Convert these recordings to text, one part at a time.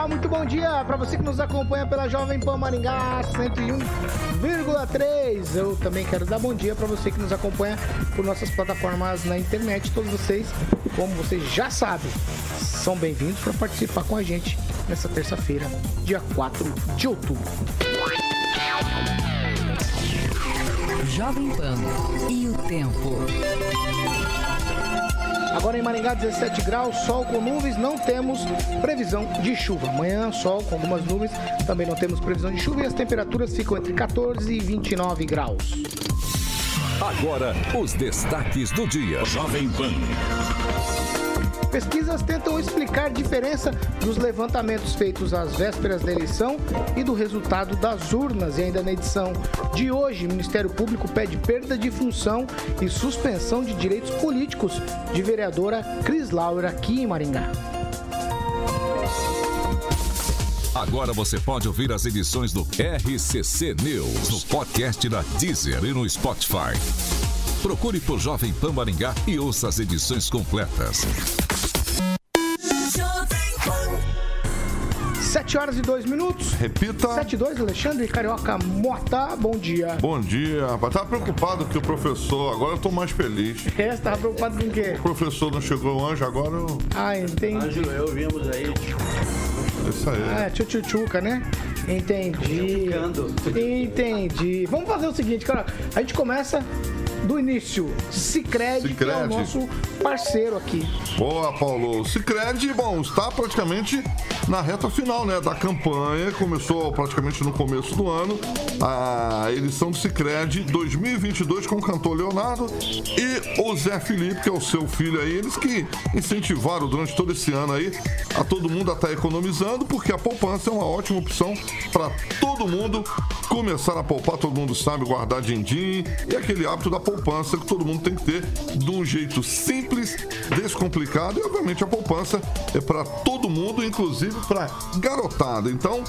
Olá, muito bom dia para você que nos acompanha pela Jovem Pan Maringá 101,3. Eu também quero dar bom dia para você que nos acompanha por nossas plataformas na internet. Todos vocês, como vocês já sabem, são bem-vindos para participar com a gente nessa terça-feira, dia 4 de outubro. Jovem Pan e o tempo. Agora em Maringá, 17 graus, sol com nuvens, não temos previsão de chuva. Amanhã, sol com algumas nuvens, também não temos previsão de chuva e as temperaturas ficam entre 14 e 29 graus. Agora, os destaques do dia. Jovem Pan. Pesquisas tentam explicar a diferença dos levantamentos feitos às vésperas da eleição e do resultado das urnas. E ainda na edição de hoje, o Ministério Público pede perda de função e suspensão de direitos políticos de vereadora Cris Lauer aqui em Maringá. Agora você pode ouvir as edições do RCC News no podcast da Deezer e no Spotify. Procure por Jovem Pan Maringá e ouça as edições completas. 7 horas e 2 minutos. Repita. 7 e 2, Alexandre Carioca Mota, bom dia. Bom dia, rapaz. Tava preocupado que o professor, agora eu tô mais feliz. É, você tava preocupado com o quê? O professor não chegou o anjo, agora eu. Ah, entendi. Ângelo, eu vimos aí. Isso aí. Ah, tchutchuca, né? Entendi. Entendi. Vamos fazer o seguinte, cara. A gente começa do início. Cicred, que é o nosso parceiro aqui. Boa, Paulo. Cicred, bom, está praticamente na reta final, né, da campanha. Começou praticamente no começo do ano. A edição do Cicred 2022 com o cantor Leonardo e o Zé Felipe, que é o seu filho aí. Eles que incentivaram durante todo esse ano aí a todo mundo a estar economizando, porque a poupança é uma ótima opção para todo mundo começar a poupar. Todo mundo sabe guardar din-din e aquele hábito da poupança que todo mundo tem que ter de um jeito simples, descomplicado e obviamente a poupança é para todo mundo, inclusive para garotada. Então,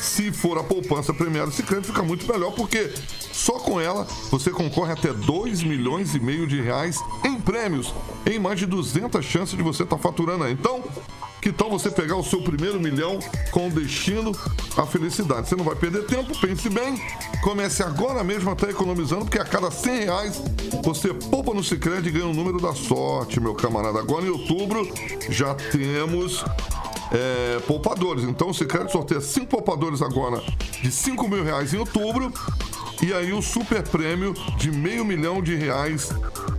se for a poupança premiada Sicredi fica muito melhor porque só com ela você concorre até 2 milhões e meio de reais em prêmios, em mais de 200 chances de você estar faturando aí. Então, que tal você pegar o seu primeiro milhão com destino à felicidade? Você não vai perder tempo, pense bem. Comece agora mesmo a estar economizando, porque a cada 100 reais você poupa no Cicred e ganha o número da sorte, meu camarada. Agora em outubro já temos é, poupadores. Então o Cicred sorteia cinco poupadores agora de 5 mil reais em outubro. E aí o super prêmio de meio milhão de reais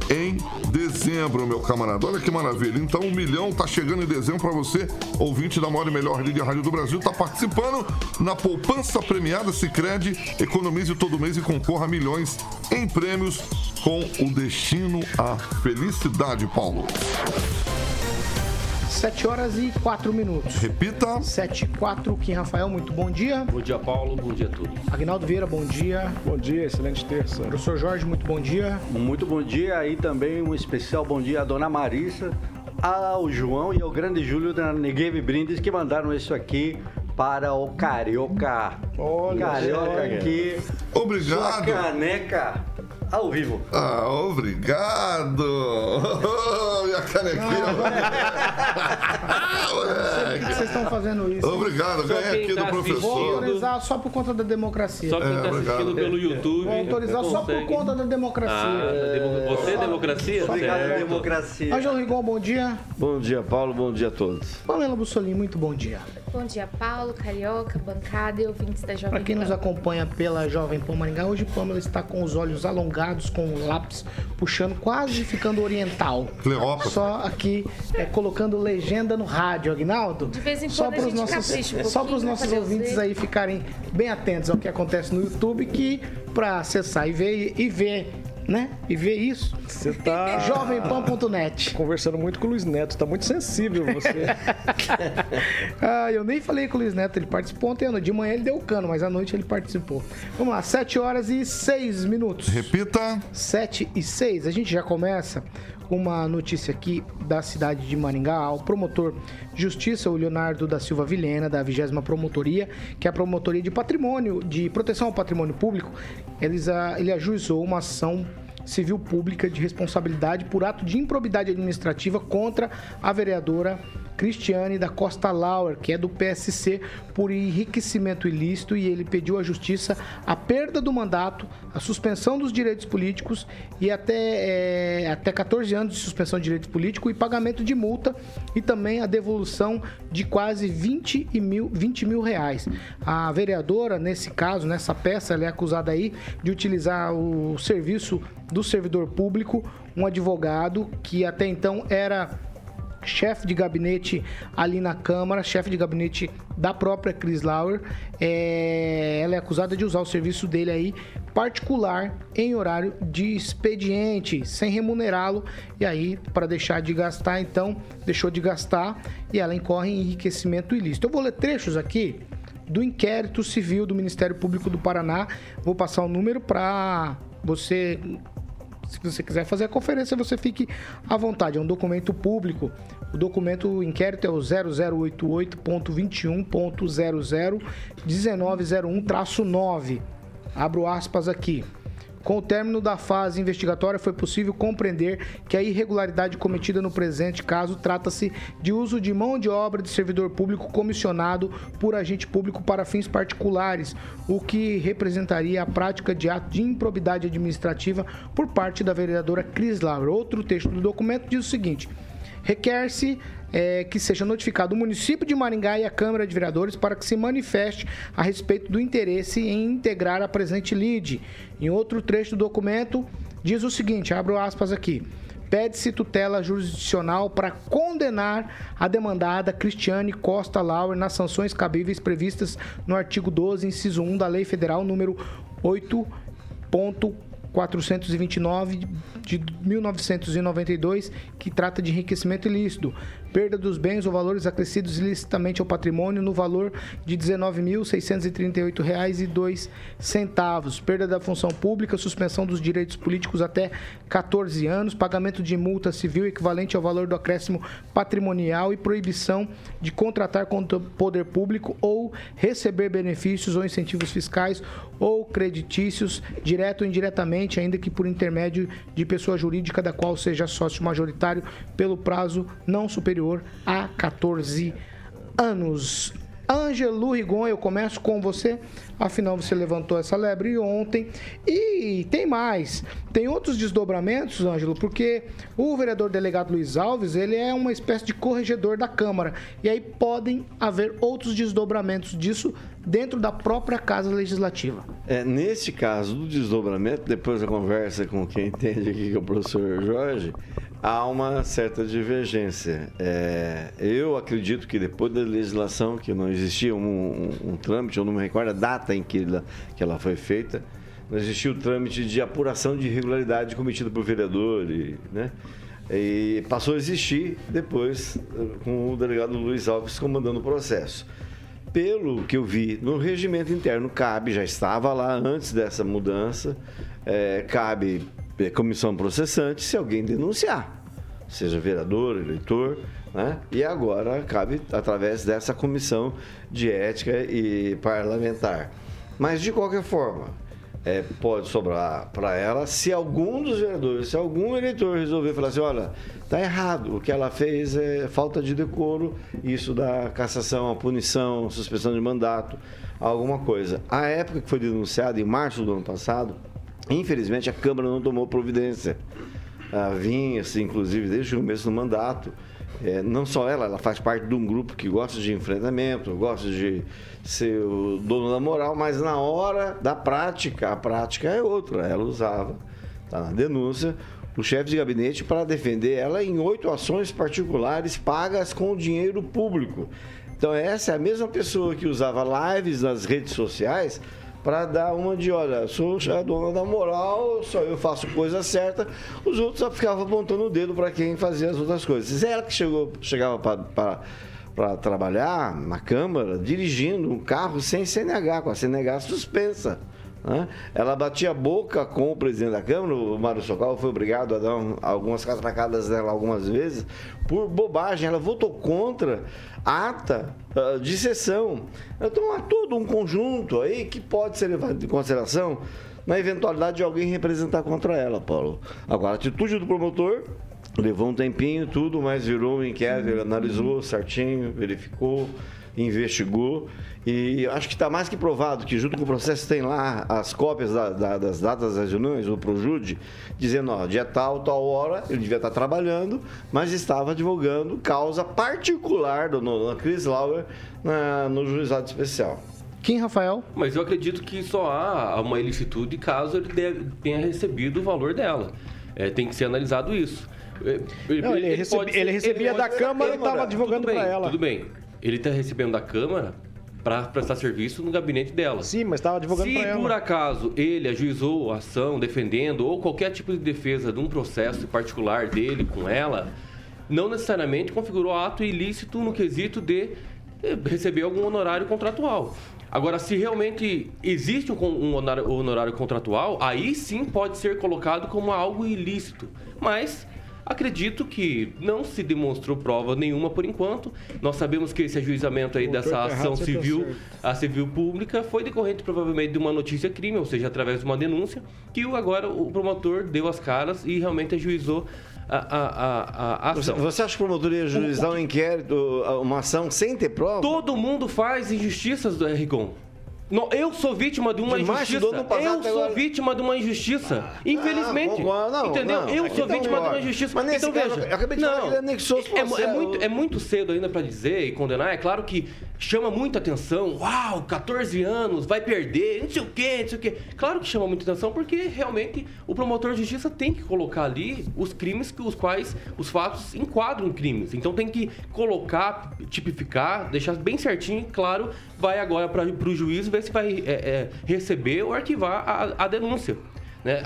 em dezembro, meu camarada. Olha que maravilha. Então, um milhão tá chegando em dezembro para você, ouvinte da maior e melhor de rádio do Brasil, tá participando na poupança premiada Sicredi. Economize todo mês e concorra a milhões em prêmios com o destino à felicidade, Paulo. 7 horas e 4 minutos. Repita. 7 e 4, Kim Rafael, muito bom dia. Bom dia, Paulo. Bom dia a todos. Agnaldo Vieira, bom dia. Bom dia, excelente terça. Professor Jorge, muito bom dia. Muito bom dia e também um especial bom dia à dona Marissa, ao João e ao grande Júlio da Negueve Brindes que mandaram isso aqui para o Carioca. Olha Carioca aqui. Obrigado. Sua caneca ao vivo. Ah, obrigado! Minha canequinha. Por que vocês estão fazendo isso? Obrigado, ganhei aqui do Vou professor. autorizar só por conta da democracia. Só quem É, está obrigado. assistindo pelo YouTube. Vou autorizar só por conta da democracia. Ah, demo- você é democracia? Obrigado, Certo. democracia. Ângelo Rigon, bom dia. Bom dia, Paulo. Bom dia a todos. Pamela Bussolini, muito bom dia. Bom dia, Paulo, Carioca, bancada e ouvintes da Jovem Para quem Pan. nos acompanha pela Jovem Pan Maringá, hoje Pamela está com os olhos alongados, com o lápis puxando, quase ficando oriental. Cleópatra. Só aqui é, colocando legenda no rádio, Agnaldo. De vez em só quando a pros gente nossos, capricha um Só para os nossos ouvintes os aí ficarem bem atentos ao que acontece no YouTube, que para acessar e ver, e ver né? E ver isso. Você tá Jovempan.net. conversando muito com o Luiz Neto, tá muito sensível você. Ah, eu nem falei com o Luiz Neto, ele participou ontem. De manhã ele deu o cano, mas à noite ele participou. Vamos lá, 7 horas e 6 minutos. Repita. 7 e 6. A gente já começa com uma notícia aqui da cidade de Maringá. O promotor de justiça, o Leonardo da Silva Vilhena, da 20 Promotoria, que é a Promotoria de Patrimônio, de Proteção ao Patrimônio Público, eles, ele ajuizou uma ação civil pública de responsabilidade por ato de improbidade administrativa contra a vereadora Cristiane da Costa Lauer, que é do PSC, por enriquecimento ilícito e ele pediu à justiça a perda do mandato, a suspensão dos direitos políticos e até, é, até 14 anos de suspensão de direitos políticos e pagamento de multa e também a devolução de quase 20 e mil, 20 mil reais. A vereadora, nesse caso, nessa peça, ela é acusada aí de utilizar o serviço do servidor público, um advogado que até então era chefe de gabinete ali na Câmara, chefe de gabinete da própria Chris Lauer. É, ela é acusada de usar o serviço dele aí particular em horário de expediente, sem remunerá-lo. E aí, para deixar de gastar, então, deixou de gastar e ela incorre em enriquecimento ilícito. Eu vou ler trechos aqui do inquérito civil do Ministério Público do Paraná. Vou passar o número para você se você quiser fazer a conferência, você fique à vontade. É um documento público. O documento, o inquérito é o 0088.21.001901-9. Abro aspas aqui. Com o término da fase investigatória, foi possível compreender que a irregularidade cometida no presente caso trata-se de uso de mão de obra de servidor público comissionado por agente público para fins particulares, o que representaria a prática de ato de improbidade administrativa por parte da vereadora Cris Laura. Outro texto do documento diz o seguinte: requer-se é, que seja notificado o município de Maringá e a Câmara de Vereadores para que se manifeste a respeito do interesse em integrar a presente lide. Em outro trecho do documento, diz o seguinte: abro aspas aqui. Pede-se tutela jurisdicional para condenar a demandada Cristiane Costa Lauer nas sanções cabíveis previstas no artigo 12, inciso 1 da Lei Federal número 8. 429 de 1992, que trata de enriquecimento ilícito, perda dos bens ou valores acrescidos ilicitamente ao patrimônio no valor de R$ 19.638,02, perda da função pública, suspensão dos direitos políticos até 14 anos, pagamento de multa civil equivalente ao valor do acréscimo patrimonial e proibição de contratar com o poder público ou receber benefícios ou incentivos fiscais ou creditícios, direto ou indiretamente, ainda que por intermédio de pessoa jurídica da qual seja sócio majoritário pelo prazo não superior a 14 anos. Ângelo Rigon, eu começo com você. Afinal, você levantou essa lebre ontem. E tem mais. Tem outros desdobramentos, Ângelo, porque o vereador delegado Luiz Alves, ele é uma espécie de corregedor da Câmara. E aí podem haver outros desdobramentos disso dentro da própria Casa Legislativa. É, nesse caso do desdobramento, depois da conversa com quem entende aqui, que é o professor Jorge, há uma certa divergência. É, eu acredito que depois da legislação, que não existia um, um, um trâmite, eu não me recordo a data em que ela, que ela foi feita, não existia o trâmite de apuração de irregularidade cometida por vereador, e, né? E passou a existir depois com o delegado Luiz Alves comandando o processo. Pelo que eu vi no regimento interno, cabe, já estava lá antes dessa mudança, é, cabe comissão processante se alguém denunciar, seja vereador, eleitor, né? E agora cabe através dessa comissão de ética e parlamentar. Mas de qualquer forma, é, pode sobrar para ela se algum dos vereadores, se algum eleitor resolver falar assim, olha, tá errado, o que ela fez é falta de decoro, isso dá cassação, a punição, suspensão de mandato, alguma coisa. A época que foi denunciado, em março do ano passado, infelizmente a Câmara não tomou providência. Ah, vinha, assim, inclusive, desde o começo do mandato, é, não só ela, ela faz parte de um grupo que gosta de enfrentamento, gosta de ser o dono da moral, mas na hora da prática, a prática é outra. Ela usava, está na denúncia, o chefe de gabinete para defender ela em oito ações particulares pagas com dinheiro público. Então, essa é a mesma pessoa que usava lives nas redes sociais para dar uma de, olha, sou a dona da moral, só eu faço coisa certa, os outros só ficavam apontando o dedo para quem fazia as outras coisas. Ela que chegou, chegava para para trabalhar na Câmara dirigindo um carro sem CNH, com a CNH suspensa. Né? Ela batia boca com o presidente da Câmara, o Mário Socorro foi obrigado a dar um- algumas catracadas dela algumas vezes, por bobagem. Ela votou contra a ata ah, de sessão. Então há todo um conjunto aí que pode ser levado em consideração na eventualidade de alguém representar contra ela, Paulo. Agora, a atitude do promotor Levou um tempinho, tudo, mas virou um inquérito, ele analisou certinho, verificou, investigou e acho que está mais que provado que junto com o processo tem lá as cópias da- da- das datas das reuniões do Projude, dizendo, ó, dia tal, tal hora, ele devia estar trabalhando, mas estava advogando causa particular do Dona Cris Lauer na- no juizado especial. Kim Rafael? Mas eu acredito que só há uma ilicitude caso ele deve- tenha recebido o valor dela. É, tem que ser analisado isso. É, Não, ele recebi- pode ele recebia da Câmara e tava advogando pra ela. Tudo bem. Ele está recebendo da Câmara para prestar serviço no gabinete dela. Sim, mas estava advogando Se por acaso ele ajuizou a ação defendendo ou qualquer tipo de defesa de um processo particular dele com ela, não necessariamente configurou ato ilícito no quesito de eh, receber algum honorário contratual. Agora, se realmente existe um, honorário contratual, aí sim pode ser colocado como algo ilícito. Mas acredito que não se demonstrou prova nenhuma por enquanto. Nós sabemos que esse ajuizamento aí Voltou dessa errado, ação você tá civil a civil pública foi decorrente provavelmente de uma notícia crime, ou seja, através de uma denúncia, que o- agora o promotor deu as caras e realmente ajuizou a, a, a, a Você, ação. você acha que o promotor ia juizar um inquérito, uma ação sem ter prova? Todo mundo faz injustiças do Rigon. No- Eu sou vítima de uma De injustiça. Eu sou agora. vítima de uma injustiça. Infelizmente. concordo, não, Entendeu? não. eu sou tá vítima de uma injustiça. Mas então caso, veja. eu acabei de falar que ele anexou é, é, processos. muito, é muito cedo ainda para dizer e condenar. É claro que chama muita atenção. Uau, 14 anos, vai perder, não sei o quê, não sei o quê. Claro que chama muita atenção porque realmente o promotor de justiça tem que colocar ali os crimes que os quais os fatos enquadram crimes. Então tem que colocar, tipificar, deixar bem certinho, claro, vai agora para o juiz ver se vai é, é, receber ou arquivar a, a denúncia. Né?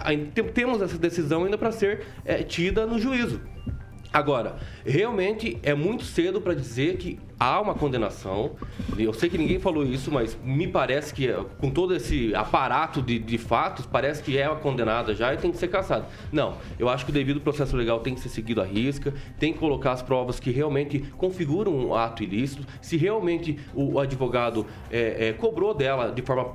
Temos essa decisão ainda para ser é, tida no juízo. Agora, realmente é muito cedo para dizer que há uma condenação. Eu sei que ninguém falou isso, mas me parece que com todo esse aparato de, de fatos, parece que é uma condenada já e tem que ser caçada. Não, eu acho que o devido processo legal tem que ser seguido à risca, tem que colocar as provas que realmente configuram um ato ilícito, se realmente o advogado eh, eh, cobrou dela de forma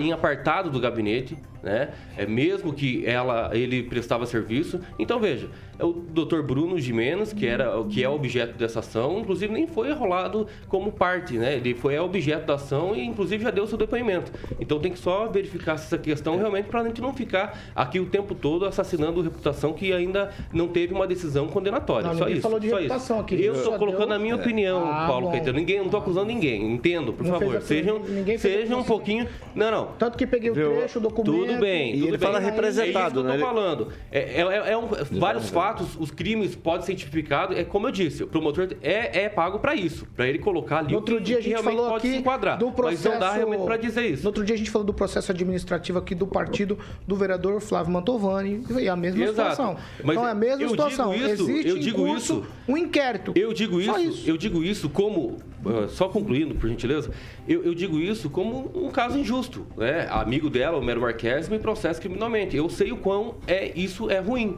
em apartado do gabinete, né? É mesmo que ela ele prestava serviço. Então veja, é o Dr. Bruno Gimenez, que era o que é objeto dessa ação, inclusive nem foi enrolado como parte, né? Ele foi é objeto da ação e inclusive já deu seu depoimento. Então tem que só verificar se essa questão realmente para a gente não ficar aqui o tempo todo assassinando reputação que ainda não teve uma decisão condenatória. Não, só isso. falou de só reputação isso. aqui. Eu estou deu- colocando a minha opinião, Ah, Paulo bom. Caetano. Ninguém, não estou acusando ninguém. Entendo, por Não favor. Sejam, ninguém fez a sejam um pouquinho. Não, não. Tanto que peguei o trecho, o documento. Tudo bem. E tudo ele bem. fala É representado, isso que né? eu tô falando. É, é- é um- vários fatos, os crimes podem ser tipificados. É como eu disse, o promotor é, é pago para isso, para ele colocar ali No o que, outro dia a gente realmente falou pode aqui se enquadrar. do processo. Mas não dá realmente para dizer isso. No outro dia a gente falou do processo administrativo aqui do partido do vereador Flávio Mantovani e a mesma Exato. situação. Mas então é a mesma eu situação. digo isso, Existe eu digo isso. um inquérito. Eu digo Só isso, eu digo isso como ah, só concluindo, por gentileza, eu, eu digo isso como um caso injusto, né? Amigo dela, o Mero Marques, me processa criminalmente. Eu sei o quão é isso é ruim.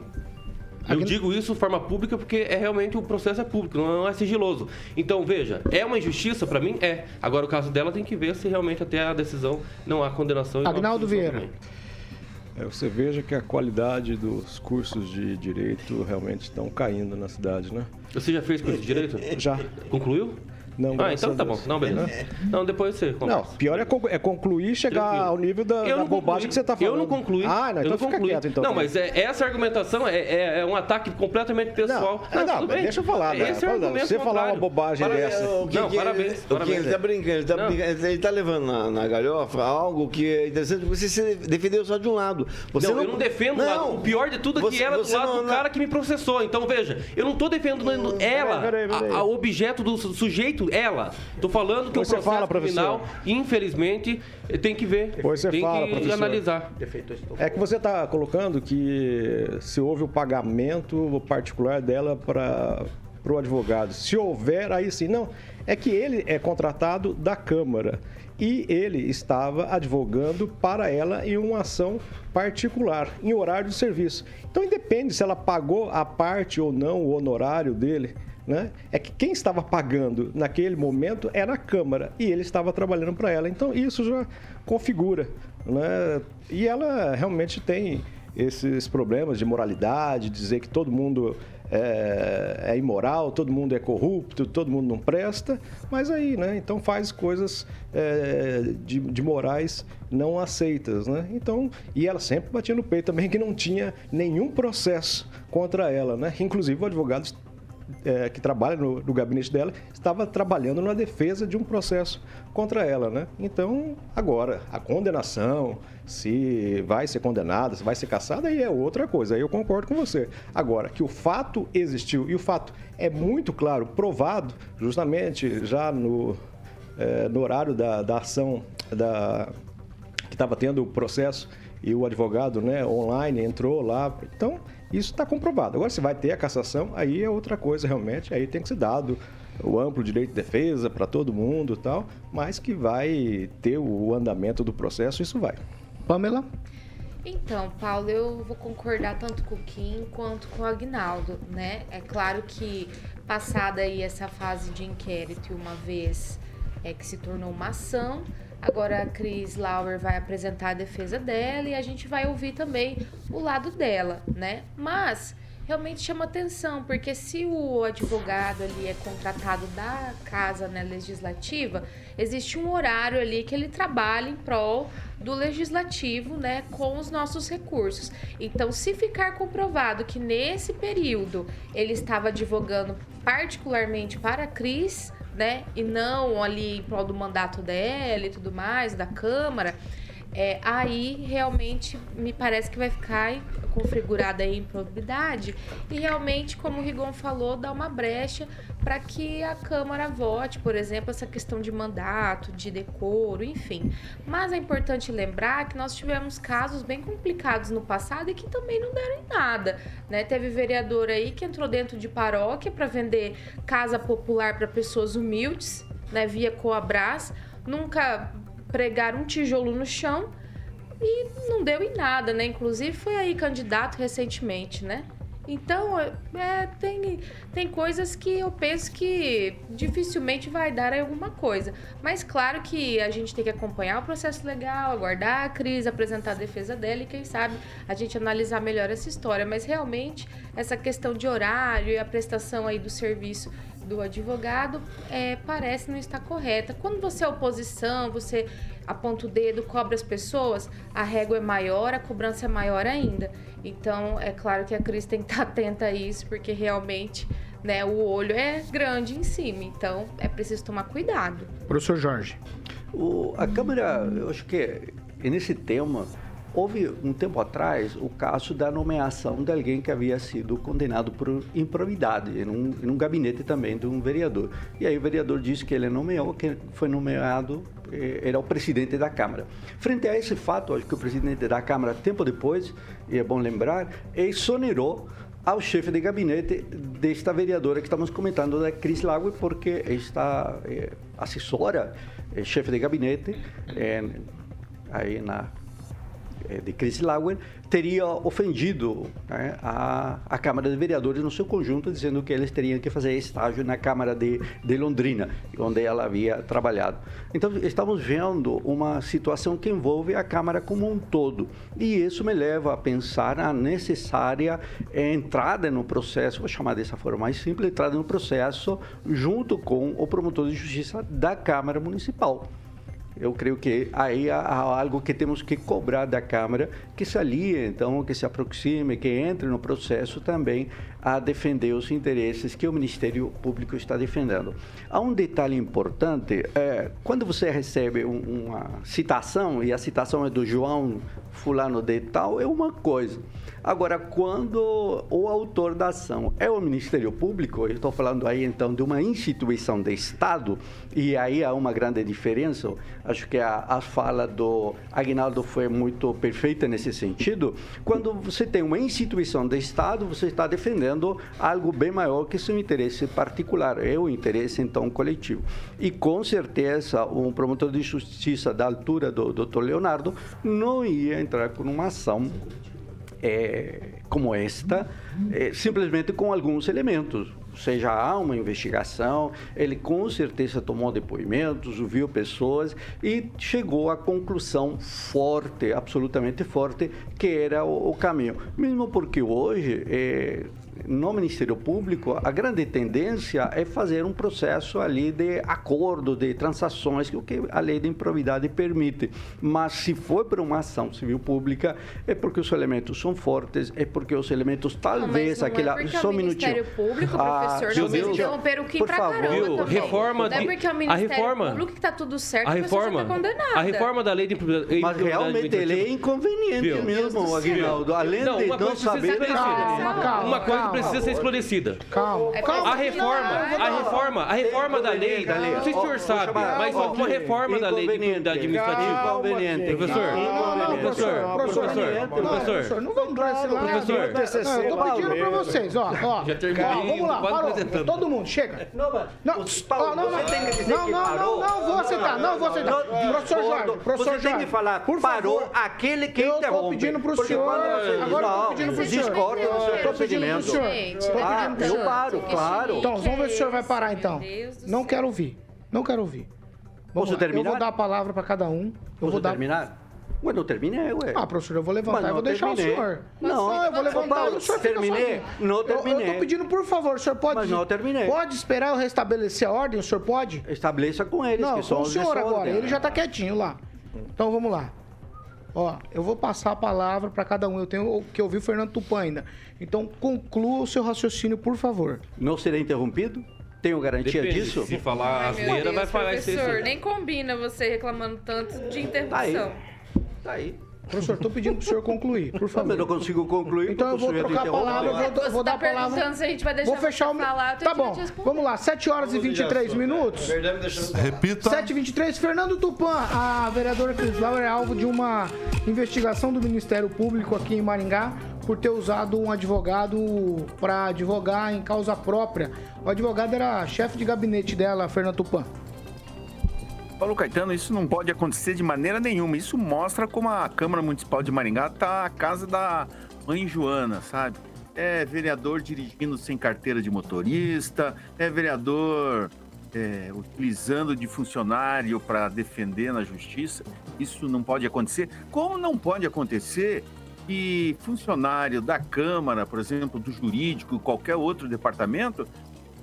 Eu Aqui- digo isso de forma pública porque é realmente o processo é público, não é sigiloso. Então, veja, é uma injustiça para mim? É. Agora o caso dela tem que ver se realmente até a decisão não há condenação. não há Agnaldo Vieira. também. É, você veja que a qualidade dos cursos de direito realmente estão caindo na cidade, né? Você já fez curso de direito? Já. Concluiu? Não, Ah, então tá bom. Não, beleza. Não, depois você Não, conversa. pior é, con- é concluir e chegar Tranquilo. ao nível da, da não bobagem concluí. que você está falando. Eu não concluí. Ah, não, eu então não fica concluí. quieto então. Não, mas é- essa argumentação é, é- é um ataque completamente pessoal. Não, não, bem. deixa eu falar, né? Esse é o argumento você falar uma bobagem Parabéns. dessa. O que Não, que parabéns. Ele, o que parabéns. ele tá brincando, ele tá, Não. brincando, ele tá levando na, na galhofa algo que é interessante, você se defendeu só de um lado. Você não, eu não defendo o lado. O pior de tudo é que Você- ela é do você lado não- do cara que me processou. Então, veja, eu não tô defendendo ela, peraí, peraí. A, a objeto do su- sujeito ela. Tô falando que Pois o você processo fala, professor. infelizmente, tem que ver. Pois você tem fala, que professor. analisar. É que você está colocando que se houve o pagamento particular dela para o advogado. Se houver, aí sim. Não, é que ele é contratado da Câmara e ele estava advogando para ela em uma ação particular, em horário de serviço. Então, independe se ela pagou a parte ou não o honorário dele. Né? É que quem estava pagando naquele momento era a Câmara e ele estava trabalhando para ela. Então, isso já configura. Né? E ela realmente tem esses problemas de moralidade, dizer que todo mundo é, é imoral, todo mundo é corrupto, todo mundo não presta, mas aí, né? Então faz coisas é, de, de morais não aceitas, né? Então, e ela sempre batia no peito também que não tinha nenhum processo contra ela, né? Inclusive o advogado é, que trabalha no, no, gabinete dela estava trabalhando na defesa de um processo contra ela, né? Então, agora, a condenação, se vai ser condenada, se vai ser caçada, aí é outra coisa, aí eu concordo com você. Agora, que o fato existiu, e o fato é muito claro, provado, justamente já no, é, no horário da, da ação da, que estava tendo o processo e o advogado né, online entrou lá. Então, isso está comprovado. Agora, se vai ter a cassação, aí é outra coisa realmente, aí tem que ser dado o amplo direito de defesa para todo mundo e tal, mas que vai ter o andamento do processo, isso vai. Pamela? Então, Paulo, eu vou concordar tanto com o Kim quanto com o Agnaldo, né? É claro que passada aí essa fase de inquérito uma vez é que se tornou uma ação, agora a Cris Lauer vai apresentar a defesa dela e a gente vai ouvir também o lado dela, né? Mas realmente chama atenção, porque se o advogado ali é contratado da casa né, legislativa, existe um horário ali que ele trabalha em prol do legislativo, né, com os nossos recursos. Então, se ficar comprovado que nesse período ele estava advogando particularmente para a Cris, né, e não ali em prol do mandato dela e tudo mais, da Câmara, é, aí realmente me parece que vai ficar configurada em probidade e realmente, como o Rigon falou, dá uma brecha para que a Câmara vote, por exemplo, essa questão de mandato, de decoro, enfim. Mas é importante lembrar que nós tivemos casos bem complicados no passado e que também não deram em nada. Né? Teve vereador aí que entrou dentro de paróquia para vender casa popular para pessoas humildes, né, via Coabras, nunca pregar um tijolo no chão e não deu em nada, né? Inclusive foi aí candidato recentemente, né? Então, é, tem, tem coisas que eu penso que dificilmente vai dar alguma coisa. Mas claro que a gente tem que acompanhar o processo legal, aguardar a crise, apresentar a defesa dela e quem sabe a gente analisar melhor essa história. Mas realmente, essa questão de horário e a prestação aí do serviço do advogado é, parece não estar correta. Quando você é oposição, você aponta o dedo, cobra as pessoas, a régua é maior, a cobrança é maior ainda. Então, é claro que a Cris tem que estar atenta a isso, porque realmente né, o olho é grande em cima. Então, é preciso tomar cuidado. Professor Jorge. O, a Câmara, eu acho que nesse tema, houve um tempo atrás o caso da nomeação de alguém que havia sido condenado por improbidade em um, em um gabinete também de um vereador. E aí o vereador disse que ele nomeou, que foi nomeado eh, era o presidente da Câmara. Frente a esse fato, acho que o presidente da Câmara, tempo depois, e é bom lembrar, exonerou ao chefe de gabinete desta vereadora que estamos comentando, da Cris Lago, porque esta eh, assessora, eh, chefe de gabinete, eh, aí na de Chris Lauer teria ofendido né, a, a Câmara de Vereadores no seu conjunto, dizendo que eles teriam que fazer estágio na Câmara de, de Londrina, onde ela havia trabalhado. Então, estamos vendo uma situação que envolve a Câmara como um todo. E isso me leva a pensar a necessária entrada no processo, vou chamar dessa forma mais simples, entrada no processo junto com o promotor de justiça da Câmara Municipal Eu creio que aí há algo que temos que cobrar da Câmara, que se alie, então, que se aproxime, que entre no processo também a defender os interesses que o Ministério Público está defendendo. Há um detalhe importante, é, quando você recebe um, uma citação, e a citação é do João fulano de tal, é uma coisa. Agora, quando o autor da ação é o Ministério Público, eu estou falando aí então de uma instituição de Estado, e aí há uma grande diferença. Acho que a, a fala do Aguinaldo foi muito perfeita nesse sentido. Quando você tem uma instituição de Estado, você está defendendo algo bem maior que seu interesse particular, é o interesse então coletivo. E com certeza, um promotor de justiça da altura do Dr. Leonardo não ia entrar com uma ação é, como esta, é, simplesmente com alguns elementos. Ou seja, há uma investigação, ele com certeza tomou depoimentos, ouviu pessoas e chegou à conclusão forte, absolutamente forte, que era o, o caminho. Mesmo porque hoje, é, no Ministério Público, a grande tendência é fazer um processo ali de acordo, de transações, o que a lei de improbidade permite. Mas se for para uma ação civil pública, é porque os elementos são fortes, é porque os elementos talvez não, aquela é só um minutinho. Ministério Público, Ah, professor, não Deus, vocês interromperam o por pra favor. caramba. Reforma não é porque é o a Ministério reforma- Público que tá tudo certo, A a já reforma, tá condenada. a reforma da lei de improbidade Mas realmente ele é inconveniente Viu? mesmo, Aguinaldo. Além Não, de não saber... Calma, calma, Uma coisa calma. precisa ser esclarecida. Calma, É calma. A reforma, a reforma, a reforma da lei, não sei se o senhor sabe, mas só uma reforma da lei improbidade administrativa. Inconveniente. Professor, professor, professor, professor. professor, não vamos entrar nesse lado. Professor. Não, eu tô pedindo pra vocês, ó, ó. Já terminei, vamos lá, parou. Todo mundo, chega. Não, Não, não, não, que que vou aceitar, não, vou aceitar. Professor Jorge, professor Você tem Jorge, que falar, parou favor. aquele que Eu tô interrompe. pedindo pro senhor, agora eu tô pedindo pro senhor. discorda do seu procedimento. Senhor. Ah, eu paro, claro. Então, vamos ver se o senhor vai parar então. Meu Deus do Não quero ouvir. Não quero ouvir. Vamos Posso lá, terminar? Eu vou dar a palavra pra cada um. Eu Posso vou dar. terminar? Ué, não terminei, ué. Ah, professor, eu vou levantar e vou não deixar terminei. o senhor. Não, eu vou levantar Paulo, o senhor terminei? Não Eu- terminei. Eu, tô pedindo, por favor, o senhor pode... Mas não terminei. Pode esperar eu restabelecer a ordem? O senhor pode? Estabeleça com eles, Não, que são o senhor agora. ordem. Ele já tá quietinho lá. Então, vamos lá. Ó, eu vou passar a palavra para cada um. Eu tenho que ouvir o Fernando Tupan ainda. Então, conclua o seu raciocínio, por favor. Não serei interrompido? Tenho garantia Depende, disso? Se falar asneira, Deus, vai falar isso professor, aí. nem combina você reclamando tanto de Tá aí. interrupção. Tá aí. Professor, tô pedindo pro senhor concluir, por Mas eu não favor. consigo concluir Então eu vou o sujeito trocar a palavra, eu vou, eu vou Você dar tá a palavra. perguntando se a gente vai deixar Vou fechar você o. falar, Tá bom, vamos lá, 7 horas e 23 minutos. Verdade, me deixando... Repita. 7h23, Fernando Tupan, a vereadora Cris Lauer é alvo de uma investigação do Ministério Público aqui em Maringá por ter usado um advogado para advogar em causa própria. O advogado era chefe de gabinete dela, Fernando Tupan. Paulo Caetano, isso não pode acontecer de maneira nenhuma. Isso mostra como a Câmara Municipal de Maringá tá a casa da mãe Joana, sabe? É vereador dirigindo sem carteira de motorista, é vereador é, utilizando de funcionário para defender na justiça. Isso não pode acontecer. Como não pode acontecer que funcionário da Câmara, por exemplo, do jurídico, qualquer outro departamento,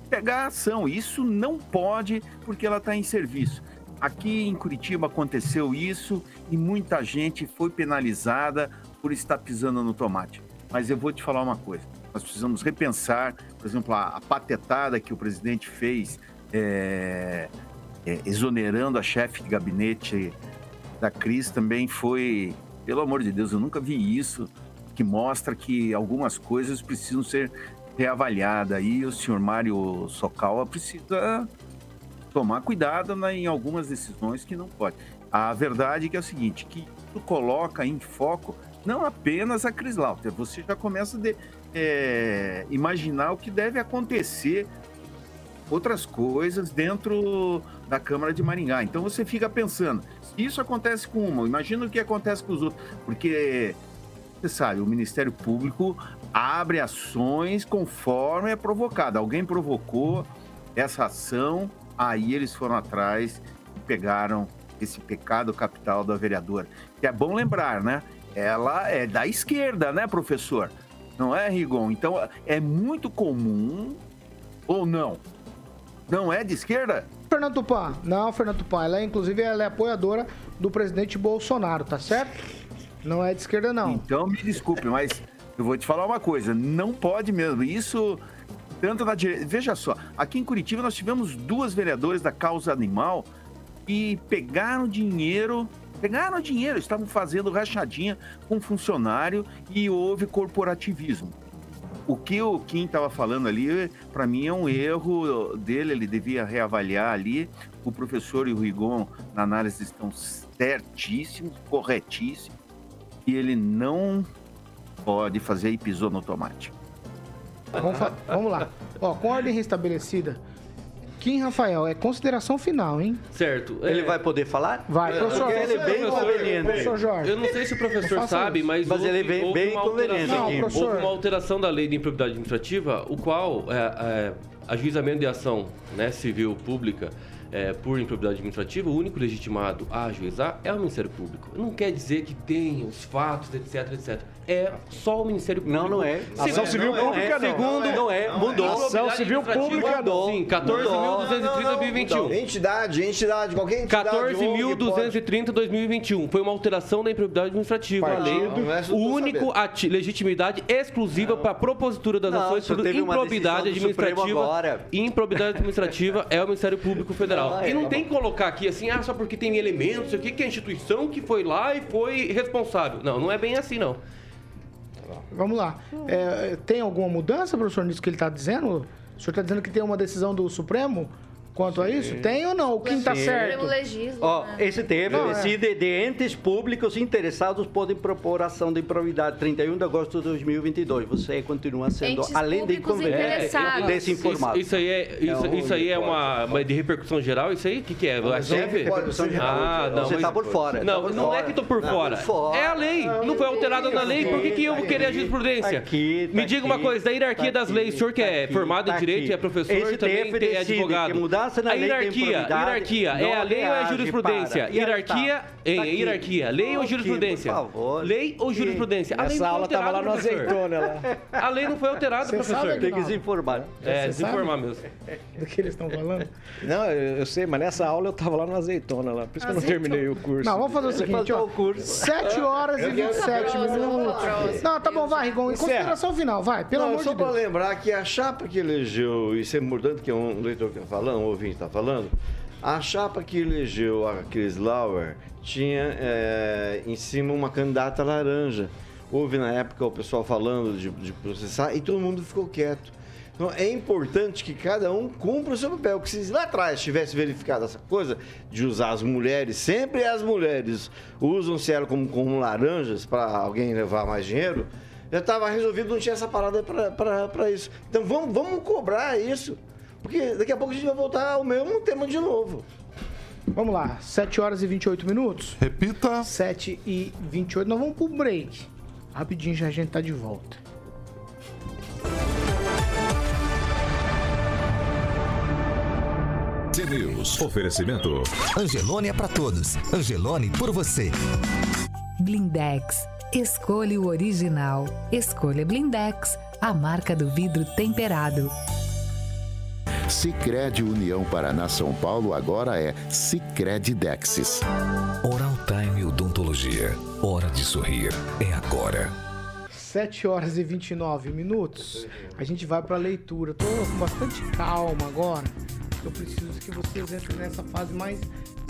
pegar a ação. Isso não pode porque ela está em serviço. Aqui em Curitiba aconteceu isso e muita gente foi penalizada por estar pisando no tomate. Mas eu vou te falar uma coisa: nós precisamos repensar, por exemplo, a, a patetada que o presidente fez, é, é, exonerando a chefe de gabinete da Cris, também foi, pelo amor de Deus, eu nunca vi isso, que mostra que algumas coisas precisam ser reavaliadas. E o senhor Mário Socal precisa tomar cuidado né, em algumas decisões que não pode. A verdade é que é o seguinte, que tu coloca em foco não apenas a Cris Lauter, você já começa a é, imaginar o que deve acontecer outras coisas dentro da Câmara de Maringá. Então você fica pensando, isso acontece com uma, imagina o que acontece com os outros, porque você sabe, o Ministério Público abre ações conforme é provocado. Alguém provocou essa ação, aí eles foram atrás e pegaram esse pecado capital da vereadora. Que é bom lembrar, né? Ela é da esquerda, né, professor? Não é, Rigon? Então é muito comum, ou não? Não é de esquerda? Fernando Tupan. Não, Fernando Tupan. Ela, é, inclusive, ela é apoiadora do presidente Bolsonaro, tá certo? Não é de esquerda, não. Então me desculpe, mas eu vou te falar uma coisa. Não pode mesmo. Isso, tanto na direita. Veja só, aqui em Curitiba nós tivemos duas vereadoras da causa animal e pegaram dinheiro. Pegaram dinheiro, estavam fazendo rachadinha com funcionário e houve corporativismo. O que o Kim estava falando ali, para mim, é um erro dele. Ele devia reavaliar ali. O professor e o Rigon, na análise, estão certíssimos, corretíssimos. E ele não pode fazer e pisou no tomate. Vamos, vamos lá. Ó, com ordem restabelecida. Kim Rafael, é consideração final, hein? Certo. Ele é, vai poder falar? Vai, professor. Ele é bem Professor, inconveniente. Professor Jorge. Eu não sei se o professor sabe, isso. mas, Mas houve, ele é bem- houve bem uma inconveniente alteração. Professor. houve uma alteração da lei de improbidade administrativa, o qual é, é, ajuizamento de ação né, civil pública é, por improbidade administrativa, o único legitimado a ajuizar é o Ministério Público. Não quer dizer que tem os fatos, etc, etc. É só o Ministério Público. Não, não é. Ação civil pública, não. Segundo, não é. Mudou. Ação civil pública, Mudou. Sim, Mudou. 14.230-2021. Entidade, entidade, qualquer entidade. ONG pode- 14.230-2021. Foi uma alteração da improbidade administrativa. A lei, Partido. Não é isso o que eu tô único legitimidade exclusiva para a propositura das Não, ações por improbidade do administrativa. agora. Improbidade administrativa é o Ministério Público Federal. Não, é, e não tá tem que colocar aqui assim, ah, só porque tem elementos, o que que é a instituição que foi lá e foi responsável. Não, não é bem assim, não. Vamos lá. É, tem alguma mudança, professor, nisso que ele está dizendo? O senhor está dizendo que tem uma decisão do Supremo quanto a isso? Tem ou não? O Kim está certo? Ó, né? STF Não, é. decide de entes públicos interessados podem propor ação de improvidade 31 de agosto de 2022. Você continua sendo, Entes além de inconveniente, desinformado. Isso, isso aí é, isso, Não, isso aí é uma, uma de repercussão geral, isso aí? O que, que é? mas A não chefe? pode ser Ah, não. Você mas- tá por fora. Não, tá por não fora. é que tô por fora. por fora. É a lei. Não foi alterada na lei. Por que, que eu vou querer a jurisprudência? Aqui, tá Me diga uma coisa, da hierarquia tá das aqui, leis, o senhor que tá é aqui, formado tá em direito e é professor, também é advogado. que mudança na a hierarquia, hierarquia, é a lei ou é a jurisprudência? para. E aí Hierarquia, tá. hein, Tá hierarquia, lei ou jurisprudência? por favor. Lei ou jurisprudência? A lei Essa aula tava lá no azeitona lá. A lei não foi alterada, Você professor. sabe, Tem que se informar. É, desinformar mesmo. Do que eles estão falando? Não, eu, eu sei, mas nessa aula eu tava lá no azeitona lá. Por isso que eu não terminei o curso. Não, vamos fazer o seguinte, ó. o curso. 7 horas e 27 próximo, minutos. Não, tá bom, vai, Rigon. Consideração final, vai, pelo amor só de para Deus. lembrar que a chapa que elegeu, isso é importante que um leitor está falando, um ouvinte está falando, a chapa que elegeu a Chris Lauer tinha é, em cima uma candidata laranja. Houve na época o pessoal falando de, de processar e todo mundo ficou quieto. Então é importante que cada um cumpra o seu papel. Que se lá atrás tivesse verificado essa coisa de usar as mulheres, sempre as mulheres usam-se ela como, como laranjas para alguém levar mais dinheiro, já estava resolvido, não tinha essa parada para isso. Então vamos, vamos cobrar isso. Porque daqui a pouco a gente vai voltar ao mesmo tema de novo. Vamos lá, 7 horas e 28 minutos. Repita. 7 e 28. Nós vamos pro break. Rapidinho já a gente tá de volta. T-News. Oferecimento. Angelone é pra todos. Angelone por você. Blindex. Escolha o original. Escolha Blindex, a marca do vidro temperado. Sicredi União Paraná São Paulo agora é Sicredi Dexis. Oral Time Odontologia. Hora de sorrir. É agora. 7 horas e 29 minutos. A gente vai pra leitura. Tô com bastante calma agora. Eu preciso que vocês entrem nessa fase mais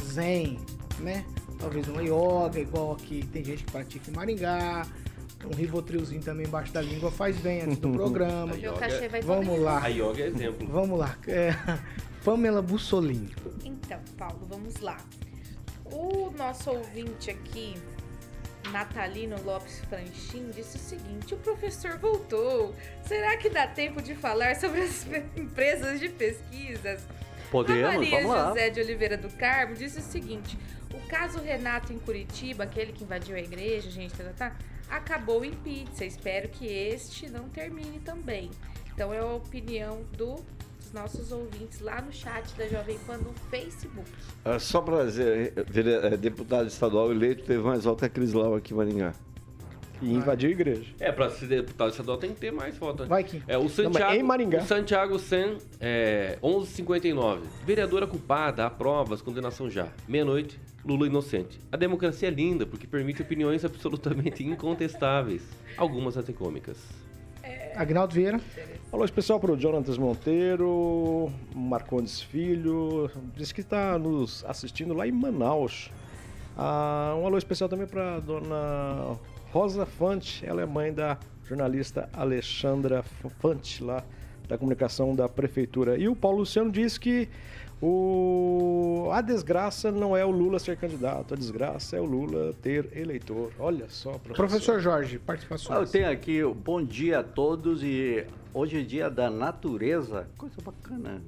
zen, né? Talvez uma yoga, igual aqui tem gente que pratica em Maringá. Um ribotrilzinho também embaixo da língua faz bem antes do programa. Vai Vamos lá. A yoga é exemplo. Vamos lá. É, Pamela Bussolini. Então, Paulo, vamos lá. O nosso ouvinte aqui, Natalino Lopes Franchin, disse o seguinte: o professor voltou. Será que dá tempo de falar sobre as empresas de pesquisas? A Podemos, Maria vamos lá. José de Oliveira do Carmo disse o seguinte: o caso Renato em Curitiba, aquele que invadiu a igreja, gente, tá, tá, tá, acabou em pizza. Espero que este não termine também. Então é a opinião do- dos nossos ouvintes lá no chat da Jovem Pan no Facebook. Ah, Só para dizer, vere- eh, deputado estadual eleito teve mais voto que a Cris Lau aqui em Maringá. E invadiu a igreja. É, pra ser deputado estadual tem que ter mais votos. Vai, Kim. É, o Santiago, Não, em Maringá. O Santiago Sen, é, 1159. Vereadora culpada, há provas, condenação já. Meia-noite, Lula inocente. A democracia é linda porque permite opiniões absolutamente incontestáveis. Algumas até cômicas. Agnaldo Vieira. Alô especial para o Jonatas Monteiro, Marcondes Filho, diz que está nos assistindo lá em Manaus. Ah, um alô especial também para a dona Rosa Fante, ela é mãe da jornalista Alexandra Fante, lá da comunicação da prefeitura. E o Paulo Luciano diz que o... a desgraça não é o Lula ser candidato, a desgraça é o Lula ter eleitor. Olha só, professor. Professor Jorge, participações. Eu tenho aqui o bom dia a todos e hoje é dia da natureza. Coisa bacana.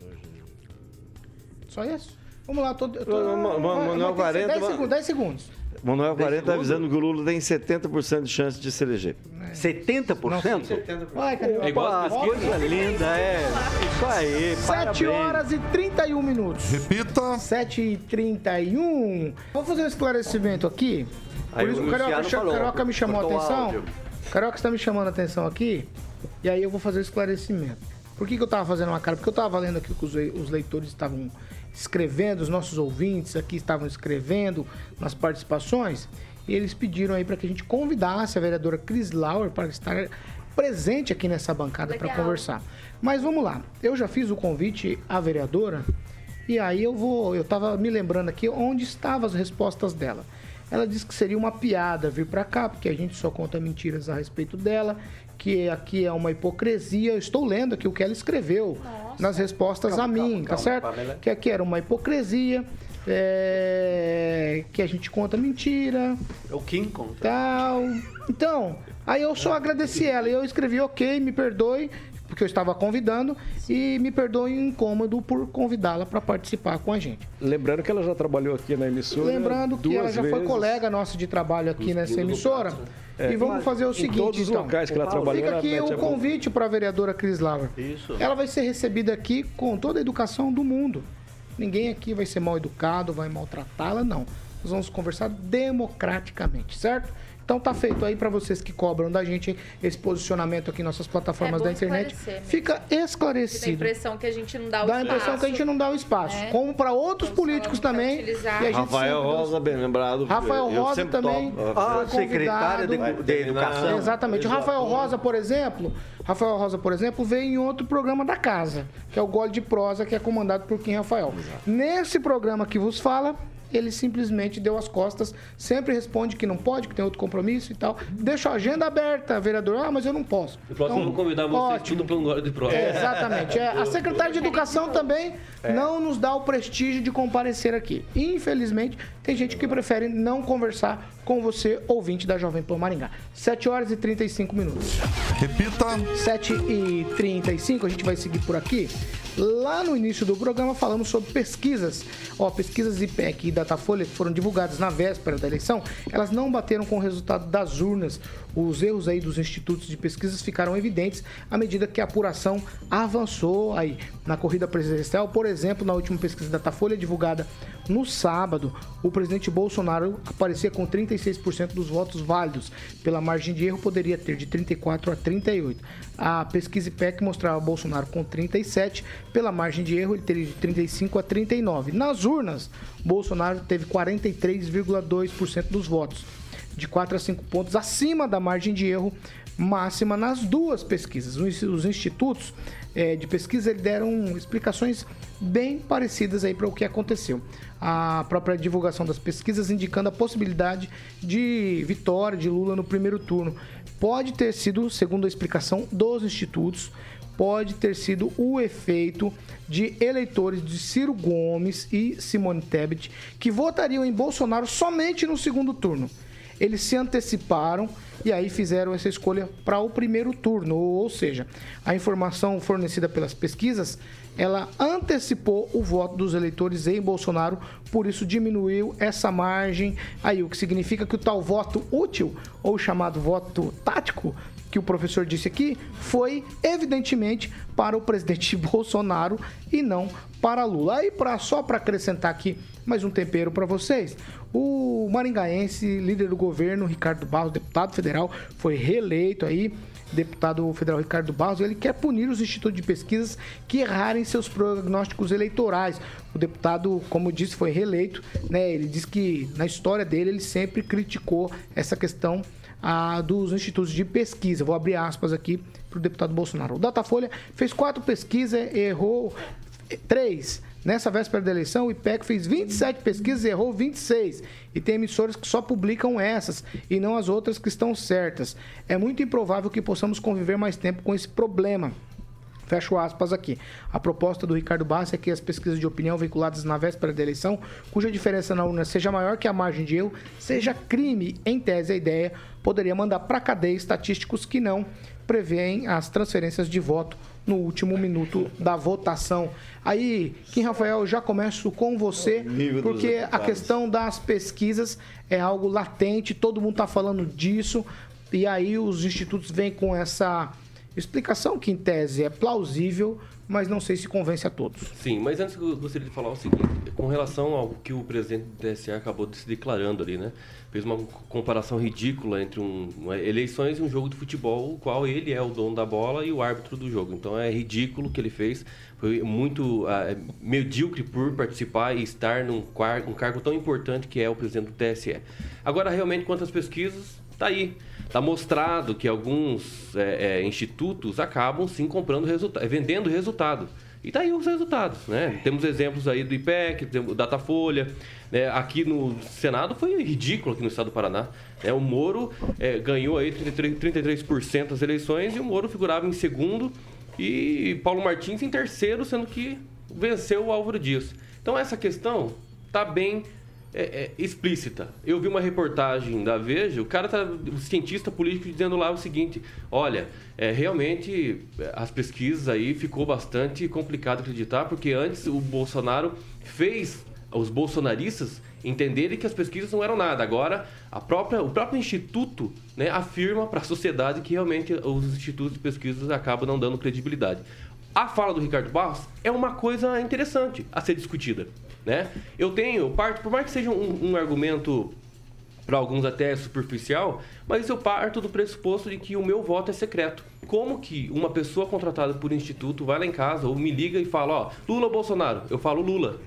Só isso? Vamos lá, vai- Manuel vai ter 40, 10 segundos, 10 segundos. Manuel 40 está avisando que o Lula tem 70% de chance de se eleger. 70%? Vai, Carioca. É igual as Pô, pesquisas. coisa linda, é. Isso aí, 7 parabéns. horas e 31 minutos. Repita. 7 e 31. Vamos fazer um esclarecimento aqui. Por Aí isso o o Carioca, falou, Carioca me chamou a o atenção. áudio. Carioca está me chamando a atenção aqui. E aí eu vou fazer o esclarecimento. Por que, que eu estava fazendo uma cara? Porque eu estava lendo aqui o que os leitores estavam escrevendo, os nossos ouvintes aqui estavam escrevendo nas participações. E eles pediram aí para que a gente convidasse a vereadora Cris Lauer para estar presente aqui nessa bancada para conversar. Mas vamos lá. Eu já fiz o convite à vereadora e aí eu vou, eu tava me lembrando aqui onde estavam as respostas dela. Ela disse que seria uma piada vir para cá, porque a gente só conta mentiras a respeito dela, que aqui é uma hipocrisia. Eu estou lendo aqui o que ela escreveu nas respostas a mim, tá certo? Pamela. Que aqui era uma hipocrisia, é, que a gente conta mentira, É o Kim conta. tal. Então, aí eu só agradeci ela. E eu escrevi, ok, me perdoe, porque eu estava convidando, e me perdoe o incômodo por convidá-la para participar com a gente. Lembrando que ela já trabalhou aqui na emissora. Lembrando que ela já foi colega nossa de trabalho aqui nessa emissora. gato, E vamos fazer o em seguinte, todos os então. locais que ela trabalhou, Fica aqui o convite para a vereadora Cris Lauer. Isso. Ela vai ser recebida aqui com toda a educação do mundo. Ninguém aqui vai ser mal educado, vai maltratá-la, não. Nós vamos conversar democraticamente, certo? Então tá feito aí para vocês que cobram da gente esse posicionamento aqui em nossas plataformas É da internet. mesmo. Fica Dá a esclarecido. impressão que a gente não dá o Dá a espaço. impressão que a gente não dá o espaço. É. Como para outros Então, políticos também. E a Rafael sempre- Rosa, bem lembrado. Rafael eu Rosa também. topo. Ah, Foi secretária de, de educação. Exatamente. O Rafael Rosa, por exemplo, Rafael Rosa, por exemplo, veio em outro programa da casa, que é o Gole de Prosa, que é comandado por Kim Rafael. Nesse programa que vos fala, ele simplesmente deu as costas, sempre responde que não pode, que tem outro compromisso e tal. Deixa a agenda aberta, vereador. Ah, mas eu não posso. No próximo eu vou convidar vocês Então, ótimo. tudo para um gole de prova. É, exatamente. É, a secretária de Educação também não nos dá o prestígio de comparecer aqui. Infelizmente, tem gente que prefere não conversar com você, ouvinte da Jovem Pan Maringá. 7 horas e 35 minutos. Repita. 7 e 35 a gente vai seguir por aqui. Lá no início do programa falamos sobre pesquisas. Ó, pesquisas IPEC e Datafolha que foram divulgadas na véspera da eleição, elas não bateram com o resultado das urnas. Os erros aí dos institutos de pesquisas ficaram evidentes à medida que a apuração avançou aí na corrida presidencial. Por exemplo, na última pesquisa Datafolha divulgada no sábado, o presidente Bolsonaro aparecia com 36% dos votos válidos. Pela margem de erro, poderia ter de 34 a 38. A pesquisa IPEC mostrava Bolsonaro com 37, pela margem de erro, ele teria de 35 a 39. Nas urnas, Bolsonaro teve 43,2% dos votos, de 4 a 5 pontos acima da margem de erro máxima nas duas pesquisas. Os os institutos eh, de pesquisa deram explicações bem parecidas aí para o que aconteceu. A própria divulgação das pesquisas indicando a possibilidade de vitória de Lula no primeiro turno. Pode ter sido, segundo a explicação dos institutos, pode ter sido o efeito de eleitores de Ciro Gomes e Simone Tebet que votariam em Bolsonaro somente no segundo turno. Eles se anteciparam e aí fizeram essa escolha para o primeiro turno, ou seja, a informação fornecida pelas pesquisas, ela antecipou o voto dos eleitores em Bolsonaro, por isso diminuiu essa margem aí, o que significa que o tal voto útil ou chamado voto tático que o professor disse aqui foi, evidentemente, para o presidente Bolsonaro e não para Lula. E pra, só para acrescentar aqui mais um tempero para vocês, o maringaense, líder do governo, Ricardo Barros, deputado federal, foi reeleito aí deputado federal Ricardo Barros, ele quer punir os institutos de pesquisas que errarem seus prognósticos eleitorais. O deputado, como disse, foi reeleito, né? Ele diz que na história dele ele sempre criticou essa questão ah, dos institutos de pesquisa. Vou abrir aspas aqui para o deputado Bolsonaro. O Datafolha fez quatro pesquisas, errou três. Nessa véspera da eleição, o IPEC fez 27 pesquisas e errou 26. E tem emissoras que só publicam essas e não as outras que estão certas. É muito improvável que possamos conviver mais tempo com esse problema. Fecho aspas aqui. A proposta do Ricardo Bassi é que as pesquisas de opinião veiculadas na véspera da eleição, cuja diferença na urna seja maior que a margem de erro, seja crime. Em tese, a ideia poderia mandar para cadeia estatísticos que não prevêem as transferências de voto no último minuto da votação. Aí, Kim Rafael, já começo com você, porque a questão das pesquisas é algo latente, todo mundo está falando disso, e aí os institutos vêm com essa explicação que, em tese, é plausível, mas não sei se convence a todos. Sim, mas antes eu gostaria de falar o seguinte, com relação ao que o presidente do TSE acabou de se declarando ali, né? Fez uma comparação ridícula entre um, uma, eleições e um jogo de futebol, o qual ele é o dono da bola e o árbitro do jogo. Então é ridículo o que ele fez. Foi muito uh, medíocre por participar e estar num um cargo tão importante que é o presidente do TSE. Agora, realmente, quanto às pesquisas, tá aí. Está mostrado que alguns é, é, institutos acabam sim comprando resultado, vendendo resultado. E está aí os resultados, né? Temos exemplos aí do IPEC, do Datafolha. Né? Aqui no Senado foi ridículo aqui no estado do Paraná. Né? O Moro é, ganhou aí 33%, 33% das eleições e o Moro figurava em segundo e Paulo Martins em terceiro, sendo que venceu o Álvaro Dias. Então essa questão está bem é, é, explícita. Eu vi uma reportagem da Veja, o cara tá, o cientista político dizendo lá o seguinte: olha, é, realmente as pesquisas aí ficou bastante complicado acreditar, porque antes o Bolsonaro fez os bolsonaristas entenderem que as pesquisas não eram nada. Agora, a própria, o próprio instituto né, afirma para a sociedade que realmente os institutos de pesquisas acabam não dando credibilidade. A fala do Ricardo Barros é uma coisa interessante a ser discutida. Né? Eu tenho, parto, por mais que seja um, um argumento para alguns até superficial, mas eu parto do pressuposto de que o meu voto é secreto. Como que uma pessoa contratada por instituto vai lá em casa ou me liga e fala, ó, Lula ou Bolsonaro? Eu falo Lula.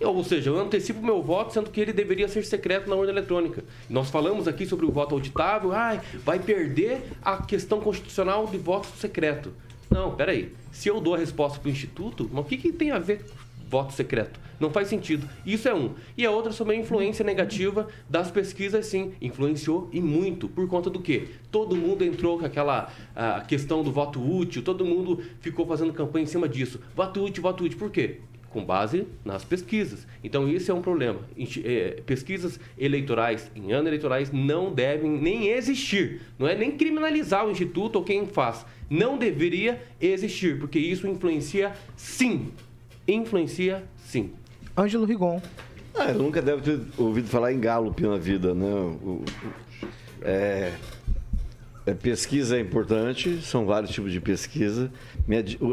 Ou seja, eu antecipo o meu voto, sendo que ele deveria ser secreto na urna eletrônica. Nós falamos aqui sobre o voto auditável, ai, vai perder a questão constitucional de voto secreto. Não, peraí. Se eu dou a resposta para o Instituto, o que, que tem a ver voto secreto. Não faz sentido. Isso é um. E a outra sobre a influência negativa das pesquisas, sim. Influenciou e muito. Por conta do quê? Todo mundo entrou com aquela a questão do voto útil, todo mundo ficou fazendo campanha em cima disso. Voto útil, voto útil. Por quê? Com base nas pesquisas. Então, isso é um problema. É, pesquisas eleitorais em anos eleitorais não devem nem existir. Não é nem criminalizar o instituto ou quem faz. Não deveria existir, porque isso influencia, sim, influencia sim. Ângelo Rigon. Ah, eu nunca deve ter ouvido falar em Gallup na vida, né? O, é, é, pesquisa é importante, são vários tipos de pesquisa.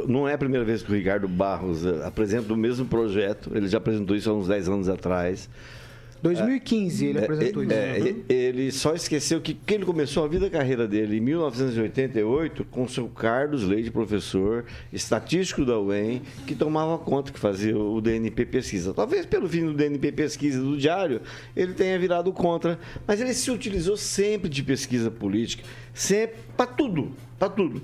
Não é a primeira vez que o Ricardo Barros eh, apresenta o mesmo projeto, ele já apresentou isso há uns 10 anos atrás. 2015 ele é, apresentou isso. É, uhum. Ele só esqueceu que, que ele começou a vida a carreira dele em 1988 com o seu Carlos Leite, professor estatístico da UEM, que tomava conta, que fazia o DNP Pesquisa. Talvez pelo fim do DNP Pesquisa do Diário, ele tenha virado contra, mas ele se utilizou sempre de pesquisa política, sempre, para tudo, para tudo.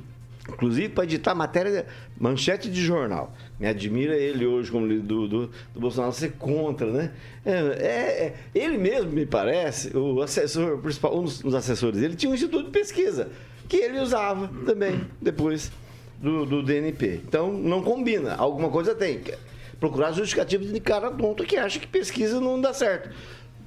Inclusive para editar matéria, manchete de jornal. Me admira ele hoje, como do, do, do Bolsonaro, ser contra, né? É, é, é, ele mesmo, me parece, o assessor principal, um dos, dos assessores dele, tinha um instituto de pesquisa, que ele usava também, depois do, do DNP. Então, não combina. Alguma coisa tem. Procurar justificativos de cara tonto que acha que pesquisa não dá certo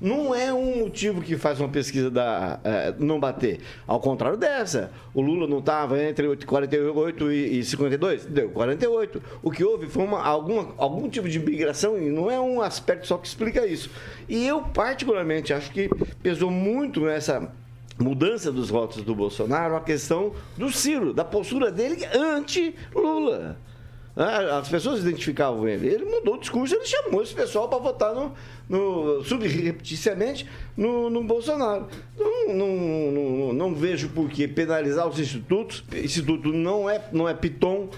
não é um motivo que faz uma pesquisa da, é, não bater. Ao contrário dessa. O Lula não estava entre 48 e 52? Deu 48. O que houve foi uma, alguma, algum tipo de migração e não é um aspecto só que explica isso. E eu, particularmente, acho que pesou muito nessa mudança dos votos do Bolsonaro a questão do Ciro, da postura dele anti-Lula. Ah, As pessoas identificavam ele. Ele mudou o discurso, ele chamou esse pessoal para votar no, no subrepeticiamente no, no Bolsonaro. Não, não, não, não vejo por que penalizar os institutos. Instituto não é, não é piton.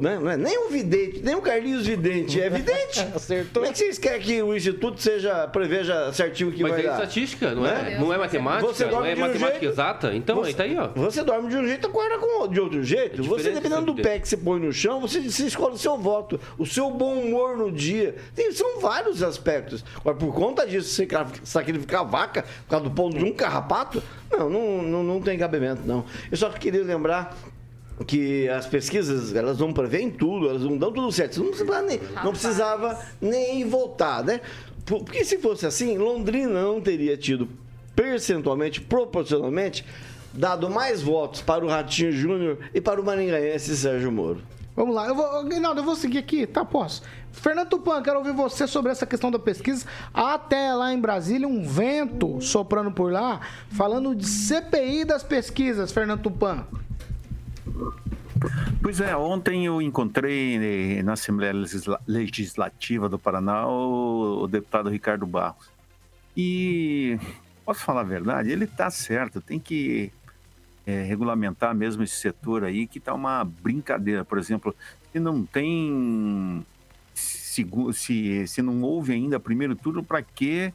Né? Não é nem um vidente, nem o Carlinhos Vidente é vidente. Acertou. Como é que vocês querem que o Instituto seja, preveja certinho o que Mas vai é dar? estatística, não é? Né? Não é matemática, Você não dorme é de um matemática jeito, exata. Então, aí tá aí, ó. Você dorme de um jeito, acorda com, de outro jeito. É você, dependendo do pé que você põe no chão, você, você escolhe o seu voto, o seu bom humor no dia. Tem, são vários aspectos. Agora, por conta disso, você sacrificar a vaca por causa do pão de um carrapato, não, não, não, não tem cabimento, não. Eu só queria lembrar que as pesquisas elas vão prever em tudo, elas não dão tudo certo. Não precisava nem, não precisava nem votar, né? Por- Porque se fosse assim, Londrina não teria tido percentualmente, proporcionalmente, dado mais votos para o Ratinho Júnior e para o maringaense Sérgio Moro. Vamos lá, eu vou, Reinaldo, eu vou seguir aqui, tá? Posso? Fernando Tupan, quero ouvir você sobre essa questão da pesquisa. Até lá em Brasília, um vento soprando por lá, falando de CPI das pesquisas, Fernando Tupan. Pois é, ontem eu encontrei eh, na Assembleia Legisla- Legislativa do Paraná o, deputado Ricardo Barros. E posso falar a verdade, ele está certo, tem que eh, regulamentar mesmo esse setor aí, que está uma brincadeira. Por exemplo, se não tem. segu- Se, se não houve ainda primeiro turno, para que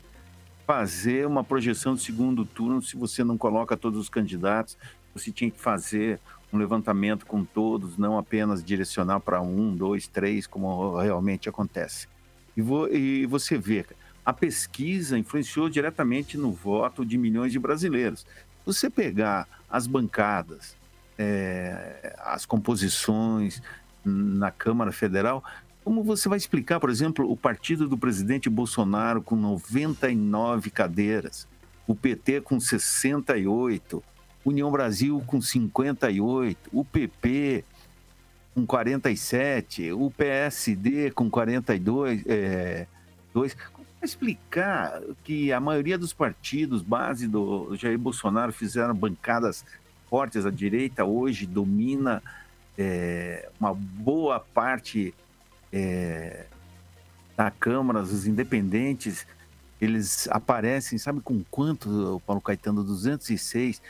fazer uma projeção de segundo turno se você não coloca todos os candidatos? Você tinha que fazer um levantamento com todos, não apenas direcionar para um, dois, três, como realmente acontece. E, vo- e você vê, a pesquisa influenciou diretamente no voto de milhões de brasileiros. Você pegar as bancadas, eh, as composições na Câmara Federal, como você vai explicar, por exemplo, o partido do presidente Bolsonaro com 99 cadeiras, o PT com 68, União Brasil com 58, o PP com 47, o PSD com 42, é, dois. Como explicar que a maioria dos partidos base do Jair Bolsonaro fizeram bancadas fortes à direita, hoje domina é, uma boa parte é, da Câmara, os independentes, eles aparecem, sabe com quanto, Paulo Caetano? 206,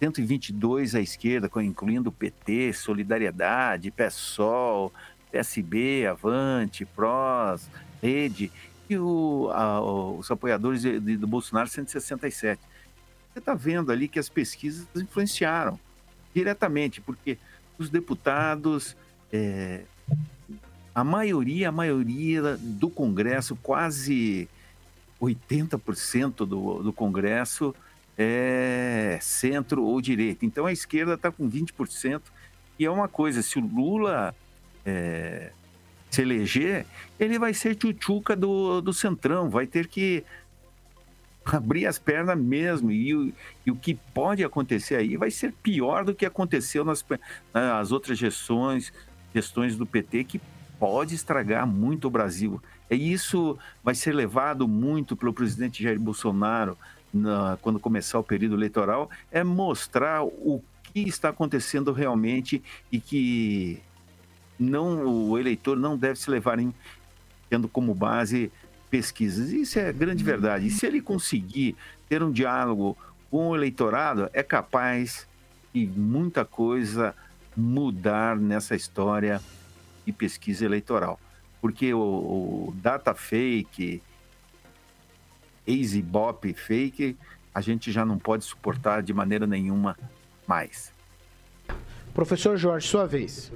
122 à esquerda, incluindo PT, Solidariedade, PSOL, PSB, Avante, PROS, Rede, e o- a- os apoiadores de- de- do Bolsonaro, 167. Você está vendo ali que as pesquisas influenciaram diretamente, porque os deputados, é, a maioria, a maioria do Congresso, quase 80% do, do Congresso é centro ou direita. Então a esquerda está com 20%. E é uma coisa, se o Lula é, se eleger, ele vai ser tchutchuca do, do Centrão, vai ter que abrir as pernas mesmo. E, o- e o que pode acontecer aí vai ser pior do que aconteceu nas, nas outras gestões, gestões do PT, que pode estragar muito o Brasil. E isso vai ser levado muito pelo presidente Jair Bolsonaro na- quando começar o período eleitoral, é mostrar o que está acontecendo realmente e que não o eleitor não deve se levar em, tendo como base pesquisas. Isso é grande verdade. E se ele conseguir ter um diálogo com o eleitorado, é capaz de muita coisa mudar nessa história de pesquisa eleitoral. Porque o, o data fake, ex-ibope fake, a gente já não pode suportar de maneira nenhuma mais. Professor Jorge, sua vez.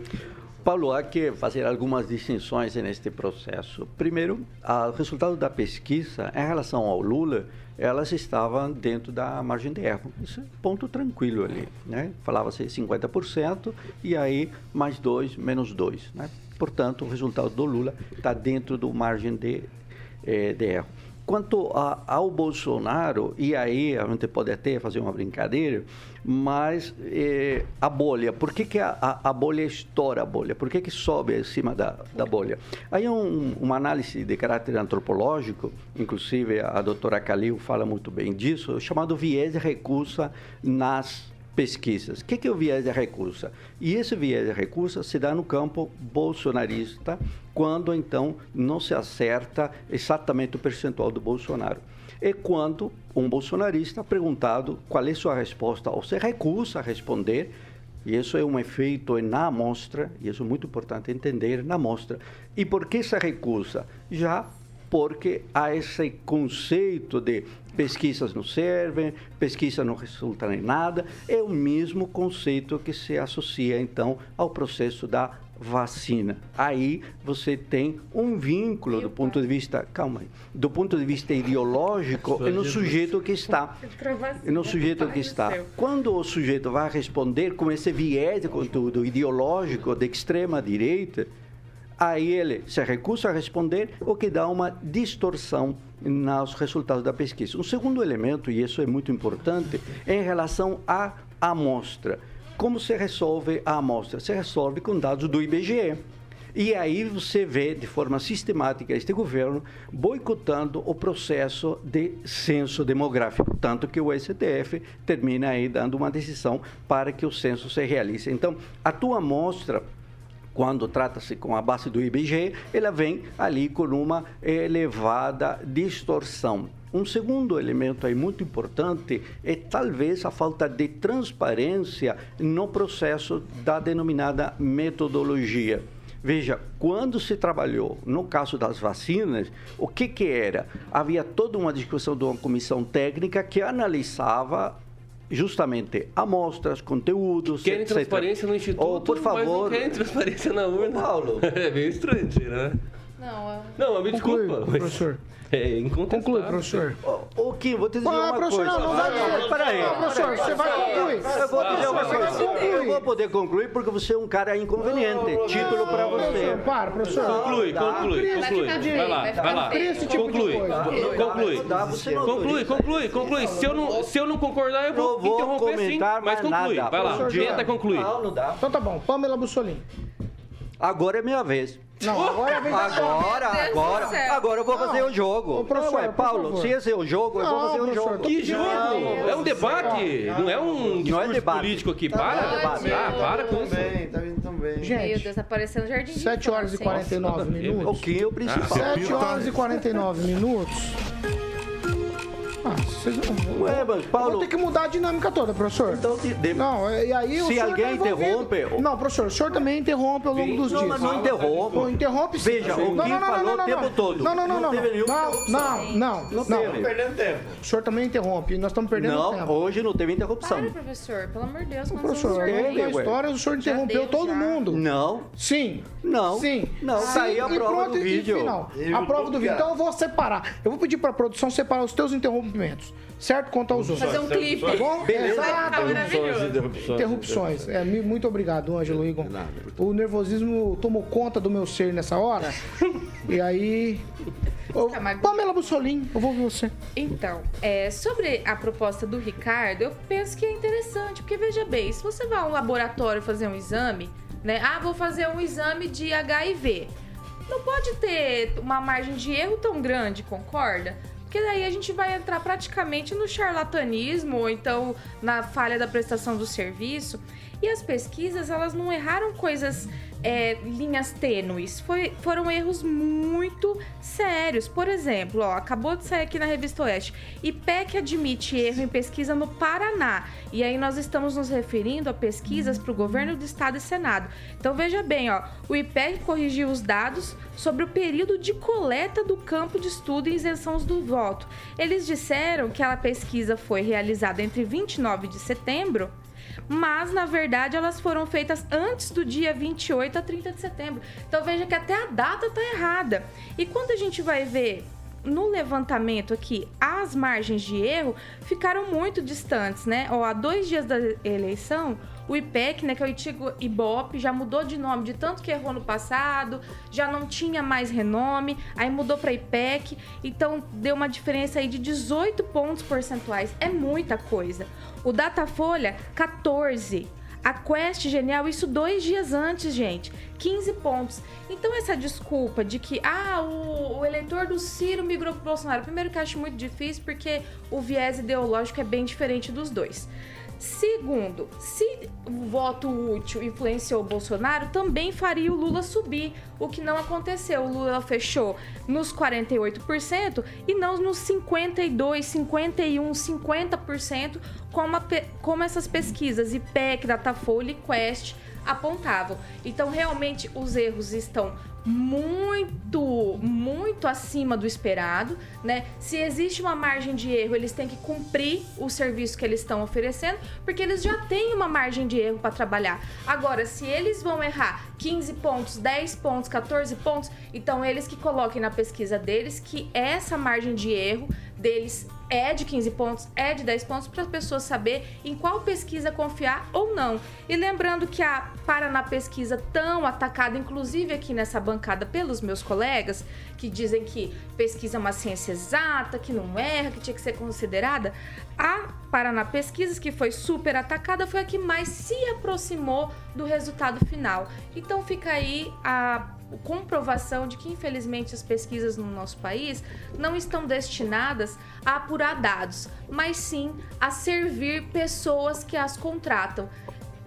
Paulo, há que fazer algumas distinções neste processo. Primeiro, o resultado da pesquisa em relação ao Lula, elas estavam dentro da margem de erro. Isso é ponto tranquilo ali, né? Falava-se 50% e aí mais dois, menos dois, né? Portanto, o resultado do Lula está dentro do margem de, eh, de erro. Quanto a, ao Bolsonaro, e aí a gente pode até fazer uma brincadeira, mas eh, a bolha, por que, que a, a, bolha estoura a bolha? Por que, que sobe acima da, da bolha? Aí um, uma análise de caráter antropológico, inclusive a, doutora Calil fala muito bem disso, chamado viés de recusa nas pesquisas. O que, que é o viés de recusa? E esse viés de recusa se dá no campo bolsonarista, quando então não se acerta exatamente o percentual do Bolsonaro. É quando um bolsonarista perguntado qual é sua resposta ou se recusa a responder, e isso é um efeito na amostra, e isso é muito importante entender na amostra. E por que se recusa? Já porque há esse conceito de pesquisas não servem, pesquisa não resulta em nada, é o mesmo conceito que se associa então ao processo da vacina. Aí você tem um vínculo do ponto de vista, calma aí, do ponto de vista ideológico, é no sujeito que está. No sujeito que está. Quando o sujeito vai responder com esse viés de conteúdo ideológico de extrema direita, aí ele se recusa a responder, o que dá uma distorção nos resultados da pesquisa. Um segundo elemento, e isso é muito importante, é em relação à amostra. Como se resolve a amostra? Se resolve com dados do IBGE. E aí você vê de forma sistemática este governo boicotando o processo de censo demográfico, tanto que o STF termina aí dando uma decisão para que o censo se realize. Então, a tua amostra quando trata-se com a base do IBGE, ela vem ali com uma elevada distorção. Um segundo elemento aí muito importante é talvez a falta de transparência no processo da denominada metodologia. Veja, quando se trabalhou no caso das vacinas, o que, que era? Havia toda uma discussão de uma comissão técnica que analisava justamente amostras, conteúdos, Querem etc. transparência no Instituto, oh, por favor, mas não querem transparência na urna. Paulo. é meio estranho, né? Não, eu... não, me Conclui, desculpa. professor. É incontestável. Conclui, professor. Ô, ô Kim, vou te dizer Ah, uma professor, coisa. não, não vai não, peraí. Não, professor, você vai concluir. Eu vou dizer uma coisa. Eu vou poder concluir porque você é um cara inconveniente. Título para você. Para, professor. Conclui, conclui, Vai conclui. Vai lá, vai lá. tipo Conclui, conclui. Não Conclui, conclui, conclui. Se eu não, se eu não concordar, eu vou, Não vou interromper sim. comentar Mas conclui. Vai lá, tenta concluir. Não, não dá. Então tá bom, Pamela Bussolini. Agora é minha vez. Não, agora é da Agora, agora, agora eu vou fazer o jogo. Ô, professor, não, é, Paulo, se esse é o jogo, eu vou fazer o professor, jogo. Que jogo? Não, É um debate, não é um Não é debate. político aqui. Tá Para, Ótimo. ah, para com isso. Bem, tá vindo tão bem. Meu Gente, Deus, aparecendo Jardim de 7 horas e Infância, hein? 49 Nossa, nada a ver, O minutos. que é o principal? 7 horas e 49 minutos. Ah, vocês não... Ué, mas Paulo, vou ter que mudar a dinâmica toda, professor. então de- de- Não, é- e aí o Se alguém tá envolvido. interrompe- Não, professor, o senhor também interrompe ao longo dos Não, dias. mas não interrompe. Pô, interrompe sim. Veja, o Não, não, não, não, falou não, o não, tempo não. todo. Não, não, não, Não não. teve Não, interrupção. não, não, Não não. teve. Perdendo tempo. O senhor também interrompe. Nós estamos perdendo Não, tempo. hoje não teve interrupção. Para, professor, pelo amor de Deus, quantos Professor, tem? ué. história, o senhor interrompeu todo mundo. Não, Sim. Não. Sim. Não, Sim, tá aí a e prova pronto, do vídeo. a prova do vídeo. Então eu vou separar. Eu vou pedir pra produção separar os teus interrompimentos. Certo? Quanto aos outros. Fazer um clipe. Tá bom? Beleza. Exato. Maravilhoso. Interrupções. É, mi- muito obrigado, Ângelo Igor. O nervosismo tomou conta do meu ser nessa hora. E aí. Ô, Tá, mas- Pamela Bussolim, eu vou ouvir você. Então, é, sobre a proposta do Ricardo, eu penso que é interessante, porque veja bem, se você vai a um laboratório fazer um exame, né? Ah, vou fazer um exame de HIV. Não pode ter uma margem de erro tão grande, concorda? Porque daí a gente vai entrar praticamente no charlatanismo ou então na falha da prestação do serviço. E as pesquisas, elas não erraram coisas, é, linhas tênues. Foi, foram erros muito sérios. Por exemplo, ó, acabou de sair aqui na Revista Oeste. IPEC admite erro em pesquisa no Paraná. E aí nós estamos nos referindo a pesquisas para o governo do estado e senado. Então veja bem, ó, o IPEC corrigiu os dados sobre o período de coleta do campo de estudo e isenção do voto. Eles disseram que a pesquisa foi realizada entre 29 de setembro mas na verdade elas foram feitas antes do dia 28 a 30 de setembro. Então veja que até a data tá errada. E quando a gente vai ver no levantamento aqui, as margens de erro ficaram muito distantes, né? Ó, há dois dias da eleição, o IPEC, né, que é o Itigo Ibope, já mudou de nome de tanto que errou no passado, já não tinha mais renome, aí mudou para IPEC, então deu uma diferença aí de 18 pontos percentuais. É muita coisa. O Datafolha, 14. A Quest Genial, isso dois dias antes, gente. 15 pontos. Então, essa desculpa de que, ah, o, o eleitor do Ciro migrou pro Bolsonaro. Primeiro que eu acho muito difícil, porque o viés ideológico é bem diferente dos dois. Segundo, se o voto útil influenciou o Bolsonaro, também faria o Lula subir, o que não aconteceu. O Lula fechou nos 48% e não nos 52, 51, 50%, como, a, como essas pesquisas IPEC, Datafolha e Quest apontavam. Então, realmente, os erros estão muito, muito acima do esperado, né? Se existe uma margem de erro, eles têm que cumprir o serviço que eles estão oferecendo, porque eles já têm uma margem de erro para trabalhar. Agora, se eles vão errar 15 pontos, 10 pontos, 14 pontos, então eles que coloquem na pesquisa deles que essa margem de erro deles é de 15 pontos, é de 10 pontos, para as pessoas saber em qual pesquisa confiar ou não. E lembrando que a Paraná Pesquisa, tão atacada, inclusive aqui nessa bancada pelos meus colegas, que dizem que pesquisa é uma ciência exata, que não erra, que tinha que ser considerada, a Paraná Pesquisas, que foi super atacada, foi a que mais se aproximou do resultado final. Então fica aí a comprovação de que, infelizmente, as pesquisas no nosso país não estão destinadas a apurar dados, mas sim a servir pessoas que as contratam.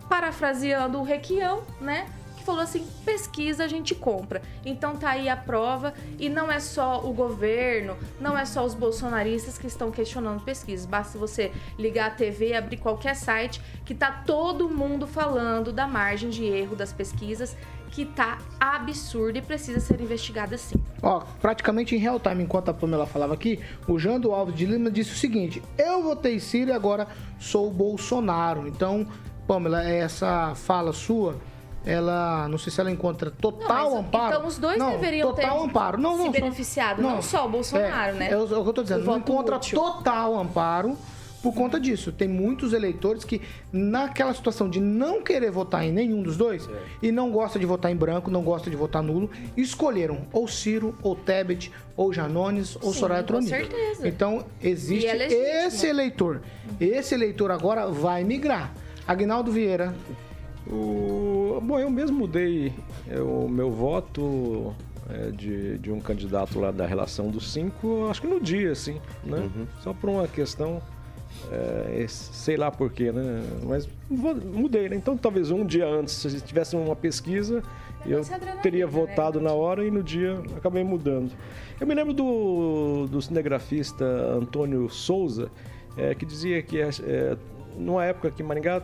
Parafraseando o Requião, né? Que falou assim: pesquisa a gente compra. Então tá aí a prova, e não é só o governo, não é só os bolsonaristas que estão questionando pesquisas. Basta você ligar a TV abrir qualquer site que tá todo mundo falando da margem de erro das pesquisas que tá absurda e precisa ser investigada sim. Ó, praticamente em real time, enquanto a Pamela falava aqui, o Jando Alves de Lima disse o seguinte: Eu votei Ciro e agora sou Bolsonaro. Então, Pamela, essa fala sua ela não sei se ela encontra total não, amparo. Então os dois não, deveriam total ter amparo. Não, se não, beneficiado, não, não só o Bolsonaro, é, né? É o que eu tô dizendo, o não encontra útil. total amparo por conta disso. Tem muitos eleitores que, naquela situação de não querer votar em nenhum dos dois, é. e não gosta de votar em branco, não gosta de votar nulo, escolheram ou Ciro, ou Tebet, ou Janones, ou Sim, Soraya Tronic. Certeza. Então, existe é esse eleitor. Esse eleitor agora vai migrar. Agnaldo Vieira. O... Bom, eu mesmo mudei o meu voto é, de, de um candidato lá da relação dos cinco, acho que no dia, assim, né? Uhum. Só por uma questão é, sei lá porquê, né? Mas mudei, né? Então talvez um dia antes, se tivesse uma pesquisa, eu teria né? votado na hora e no dia acabei mudando. Eu me lembro do, do cinegrafista Antônio Souza, é, que dizia que é, numa época que Maringá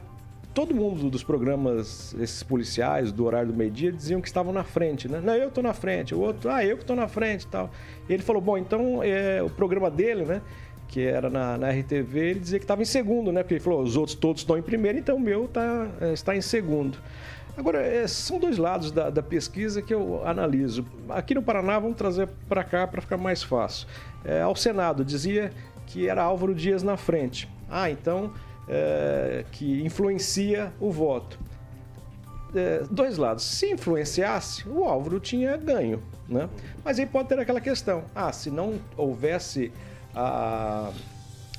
todo mundo dos programas, esses policiais do horário do meio-dia, diziam que estavam na frente, né? Não, eu tô na frente, o outro, ah, eu que tô na frente e tal. E ele falou, bom, então é, o programa dele, né? Que era na, na RTV, ele dizia que estava em segundo, né? Porque ele falou, os outros todos estão em primeiro, então o meu tá, é, está em segundo. Agora, é, são dois lados da, da, pesquisa que eu analiso. Aqui no Paraná, vamos trazer para cá para ficar mais fácil. É, ao Senado, dizia que era Álvaro Dias na frente. Ah, então, é, que influencia o voto. É, dois lados. Se influenciasse, o Álvaro tinha ganho, né? Mas aí pode ter aquela questão. Ah, se não houvesse a,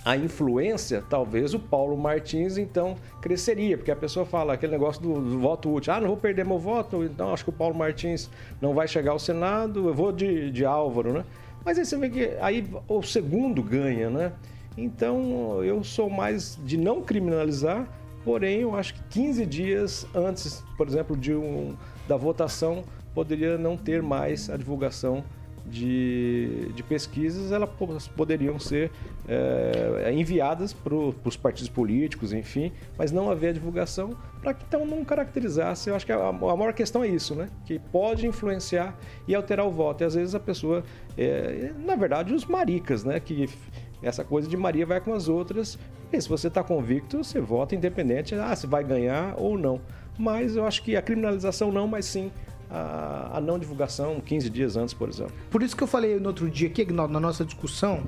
a influência, talvez o Paulo Martins então cresceria, porque a pessoa fala aquele negócio do, do, voto útil, ah, não vou perder meu voto, então acho que o Paulo Martins não vai chegar ao Senado, eu vou de, de Álvaro, né? Mas aí você vê que aí o segundo ganha, né? Então eu sou mais de não criminalizar, porém eu acho que 15 dias antes, por exemplo, de um, da votação, poderia não ter mais a divulgação de, de pesquisas elas poderiam ser é, enviadas para os partidos políticos, enfim, mas não haver divulgação para que então não caracterizasse. Eu acho que a, a, maior questão é isso, né? Que pode influenciar e alterar o voto. E às vezes a pessoa, é, na verdade, os maricas, né? Que essa coisa de Maria vai com as outras. E se você está convicto, você vota independente, ah, se vai ganhar ou não. Mas eu acho que a criminalização não, mas sim a, a, não divulgação 15 dias antes, por exemplo. Por isso que eu falei no outro dia aqui, na nossa discussão,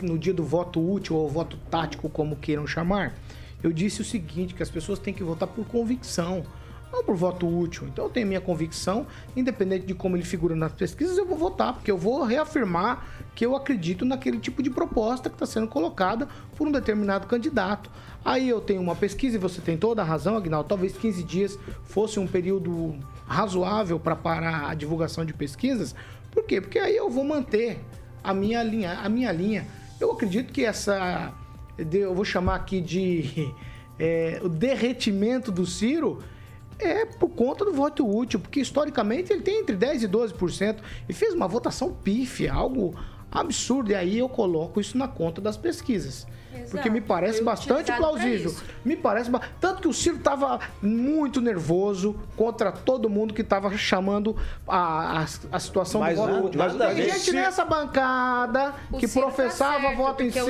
no dia do voto útil ou voto tático, como queiram chamar, eu disse o seguinte, que as pessoas têm que votar por convicção, não por voto útil. Então eu tenho minha convicção, independente de como ele figura nas pesquisas, eu vou votar, porque eu vou reafirmar que eu acredito naquele tipo de proposta que está sendo colocada por um determinado candidato. Aí eu tenho uma pesquisa e você tem toda a razão, Agnaldo. Talvez 15 dias fosse um período razoável para parar a divulgação de pesquisas. Por quê? Porque aí eu vou manter a minha linha. A minha linha. Eu acredito que essa. Eu vou chamar aqui de. É, o derretimento do Ciro é por conta do voto útil, porque historicamente ele tem entre 10% e 12% e fez uma votação pífia, algo absurdo. E aí eu coloco isso na conta das pesquisas. Exato. Porque me parece Foi bastante plausível. Me parece. ba- Tanto que o Ciro estava muito nervoso contra todo mundo que estava chamando a, a, a situação Mas do voto. mas Tem o- gente Ciro- nessa bancada O que Ciro tá professava certo, voto em Ciro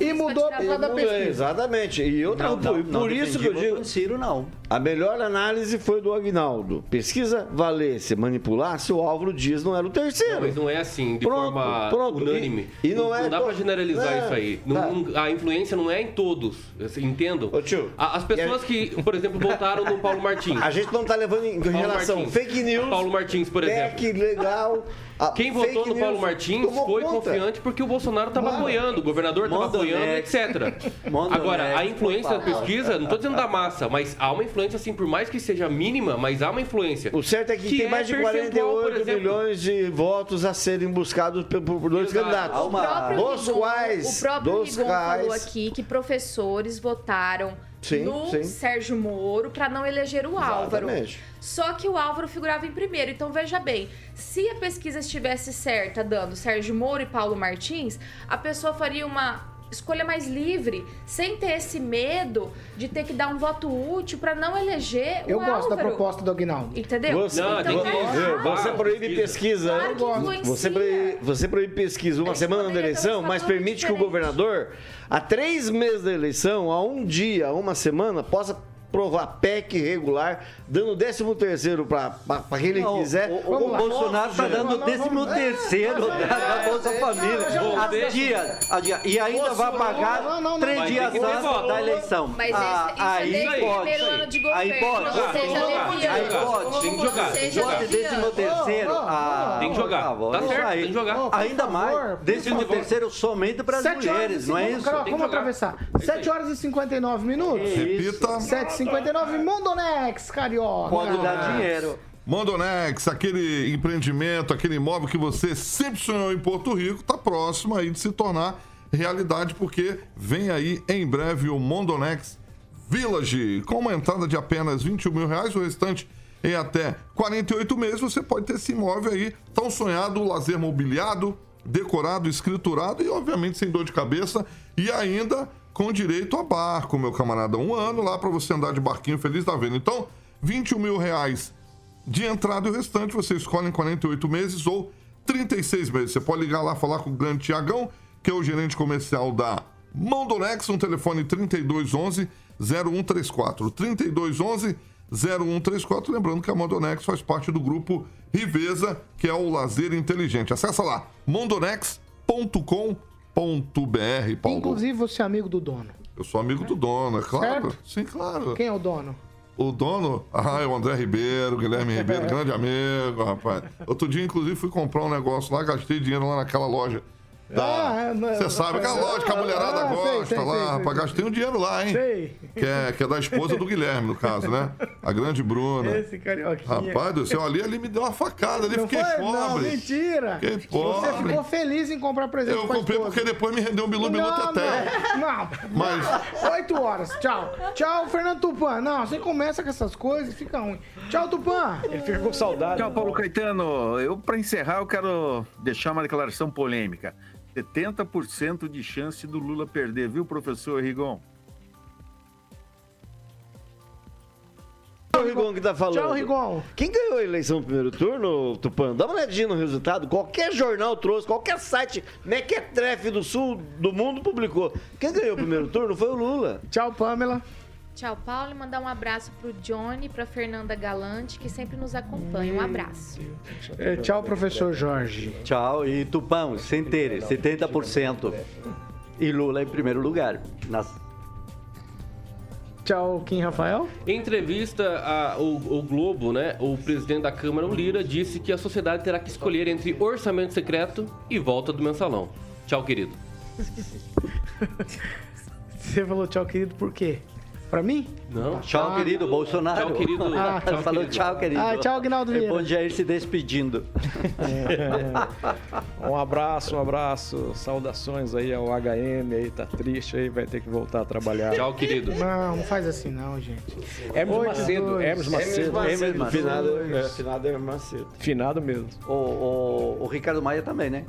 e mudou por causa da Não, pesquisa. Exatamente. E outra, Não, por, não, não por isso que eu digo. Ciro, não. A melhor análise foi do Agnaldo. Pesquisa valesse, manipulasse, o Álvaro Dias não era o terceiro. Não, mas não é assim, de Pronto, forma pronto. unânime. E- e não é dá pra generalizar É, isso aí. Não- tá. não- a influência não é em todos. Assim, entendam? Ô, tio, A- As pessoas que, por exemplo, votaram no Paulo Martins. A gente não tá levando em Paulo relação Martins. fake news. Paulo Martins, por exemplo. PEC legal. a Quem votou no Paulo Martins foi conta. confiante porque o Bolsonaro estava Mano. apoiando, o governador estava apoiando, etc. Mondonex Agora, a influência da pesquisa, não estou dizendo da massa, mas há uma influência, assim, por mais que seja mínima, mas há uma influência. O certo é que, tem mais de percentual, por 48 exemplo. milhões de votos a serem buscados por, por dois Exato. candidatos. Uma- O próprio Dos Rigon, quais- o próprio dos Rigon falou aqui que professores votaram Sim, no sim. Sérgio Moro para não eleger o Álvaro. Exatamente. Só que o Álvaro figurava em primeiro. Então veja bem, se a pesquisa estivesse certa dando Sérgio Moro e Paulo Martins, a pessoa faria uma escolha mais livre, sem ter esse medo de ter que dar um voto útil para não eleger Eu o gosto da Álvaro. proposta do Aguinaldo. Entendeu? Você, Não, então. Viu? você proíbe pesquisa. Claro que influencia. Você proíbe, você proíbe pesquisa uma Eles semana da eleição, mas permite que o governador, há três meses da eleição, a um dia, a uma semana, possa provar PEC regular, dando 13 terceiro para quem ele Não, quiser. O, o- o. Bolsonaro está dando vamos, décimo vamos. terceiro da, da Bolsa Família. Bom, Há deixa- dias, há dias. E ainda vai pagar não, não, três não. dias que ter antes da eleição. Mas Ah, esse, isso é aí pode. primeiro ano de governo. Aí pode. Não Tem que seja jogar, tem que leviano. Aí jogar. pode. Tem que jogar, tem que jogar. Pode décimo leviano. terceiro. Ah, Tem que jogar. Tá isso certo, tem que jogar. Ainda mais, décimo terceiro somente para as 7 horas mulheres, não é 50 isso? Vamos atravessar. É isso 7 aí. horas e 59 minutos. Repita. 7h59, Mondonex, carioca. Pode dar dinheiro. Mondonex, aquele empreendimento, aquele imóvel que você sempre sonhou em Porto Rico, tá próximo aí de se tornar realidade, porque vem aí em breve o Mondonex Village, com uma entrada de apenas 21 mil reais, o restante em até 48 meses, você pode ter esse imóvel aí, tão sonhado, lazer mobiliado, decorado, escriturado e, obviamente, sem dor de cabeça e ainda com direito a barco, meu camarada. Um ano lá para você andar de barquinho feliz da venda. Então, 21 mil reais de entrada e o restante você escolhe em 48 meses ou 36 meses. Você pode ligar lá falar com o grande Tiagão, que é o gerente comercial da Mondonex, um telefone 3211 0134. 3211 0134. Lembrando que a Mondonex faz parte do grupo Riveza, que é o lazer inteligente. Acesse lá mondonex.com.br, Paulo. Inclusive, você é amigo do dono. Eu sou amigo do dono, é claro. Certo? Sim, claro. Quem é o dono? O dono, ah, é o André Ribeiro, Guilherme Ribeiro, grande amigo, rapaz. Outro dia, inclusive, fui comprar um negócio lá, gastei dinheiro lá naquela loja. Ah, é, Você sabe, aquela loja que a mulherada Ah, sei, gosta sei, lá, sei, sei, rapaz. sei. Gastei um dinheiro lá, hein? Sei. Que é, que é da esposa do Guilherme, no caso, né? A grande Bruna. Esse carioquinha. Rapaz do céu, ali, ali me deu uma facada, ali Não fiquei foi? pobre. Não, mentira. Fiquei Você pobre. ficou feliz em comprar presente Eu pra comprei esposa. porque depois me rendeu um bilu bilu Não, teté. Não, Mas- 8 horas, tchau. Tchau, Fernando Tupan. Não, você começa com essas coisas, fica ruim. Tchau, Tupan. Ele fica com saudade. Tchau, Paulo Caetano. Eu, para encerrar, eu quero deixar uma declaração polêmica. 70% de chance do Lula perder, viu, professor Rigon? o Rigon que tá falando. Tchau, Rigon. Quem ganhou a eleição no primeiro turno, Tupã? Dá uma olhadinha no resultado. Qualquer jornal trouxe, qualquer site mequetrefe do sul do mundo publicou. Quem ganhou o primeiro turno foi o Lula. Tchau, Pamela. Tchau, Paulo. E mandar um abraço pro Johnny, pra Fernanda Galante, que sempre nos acompanha. Um abraço. É, tchau, professor Jorge. Tchau. E Tupão, Centeire, 70%. E Lula em primeiro lugar. Nas... Tchau, Kim Rafael. Em entrevista ao o Globo, né, o presidente da Câmara, o Lira, disse que a sociedade terá que escolher entre orçamento secreto e volta do mensalão. Tchau, querido. Você falou tchau, querido, por quê? Pra mim? Não. Tchau, Ah. querido Bolsonaro. Tchau, querido. Ah, Tchau, falou querido. tchau, querido. Ah, tchau, Aguinaldo É Vieira. bom Jair se despedindo. Um abraço, um abraço. Saudações aí ao HM aí, tá triste aí, vai ter que voltar a trabalhar. Tchau, querido. Não, não faz assim não, gente. Hermes Oito, Macedo. Hermes Macedo. Hermes Macedo. Finado, É. finado Hermes Macedo. Finado mesmo. O, o, o Ricardo Maia também, né?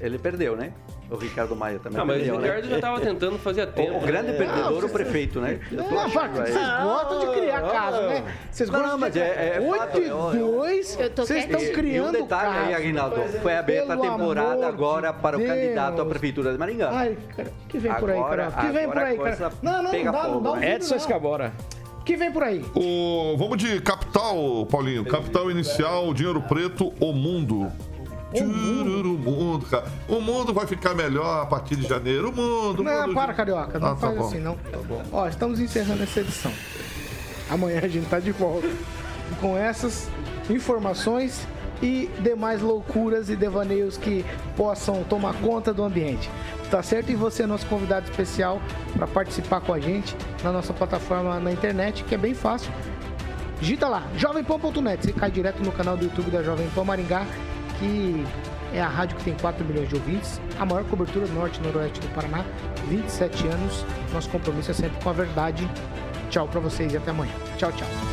Ele perdeu, né? O Ricardo Maia também Ah, mas perdeu, o Ricardo né? já estava tentando fazer a tempo. O, o grande né? perdedor, o prefeito, né? Eu tô Não, achando Paco, aí. vocês gostam de criar caso, né? Vocês Não, gostam não, mas de é- é fato, 8 e eu- eu- 2, Eu tô vocês estão criando E um detalhe aí, caso. Aguinaldo, foi aberta a temporada agora para o candidato à prefeitura de Maringá. Ai, cara, o que vem por aí, Agora- cara? O que vem por agora aí, cara? Não, não, não dá, não dá né? Edson não. Escabora. O que vem por aí? O, vamos de capital, Paulinho. Capital inicial, dinheiro preto, o mundo. Tchururu, O mundo, cara. O mundo vai ficar melhor a partir de janeiro. O mundo. o Não, mundo- para, carioca. Não Ah, tá faz bom. assim, não. Ó, estamos encerrando essa edição. Amanhã a gente tá de volta com essas informações e demais loucuras e devaneios que possam tomar conta do ambiente. Tá certo? E você é nosso convidado especial para participar com a gente na nossa plataforma na internet, que é bem fácil. Digita lá, jovempan.net. Você cai direto no canal do YouTube da Jovem Pan Maringá, que é a rádio que tem 4 milhões de ouvintes, a maior cobertura do norte e noroeste do Paraná, 27 anos. Nosso compromisso é sempre com a verdade. Tchau para vocês e até amanhã. Tchau, tchau.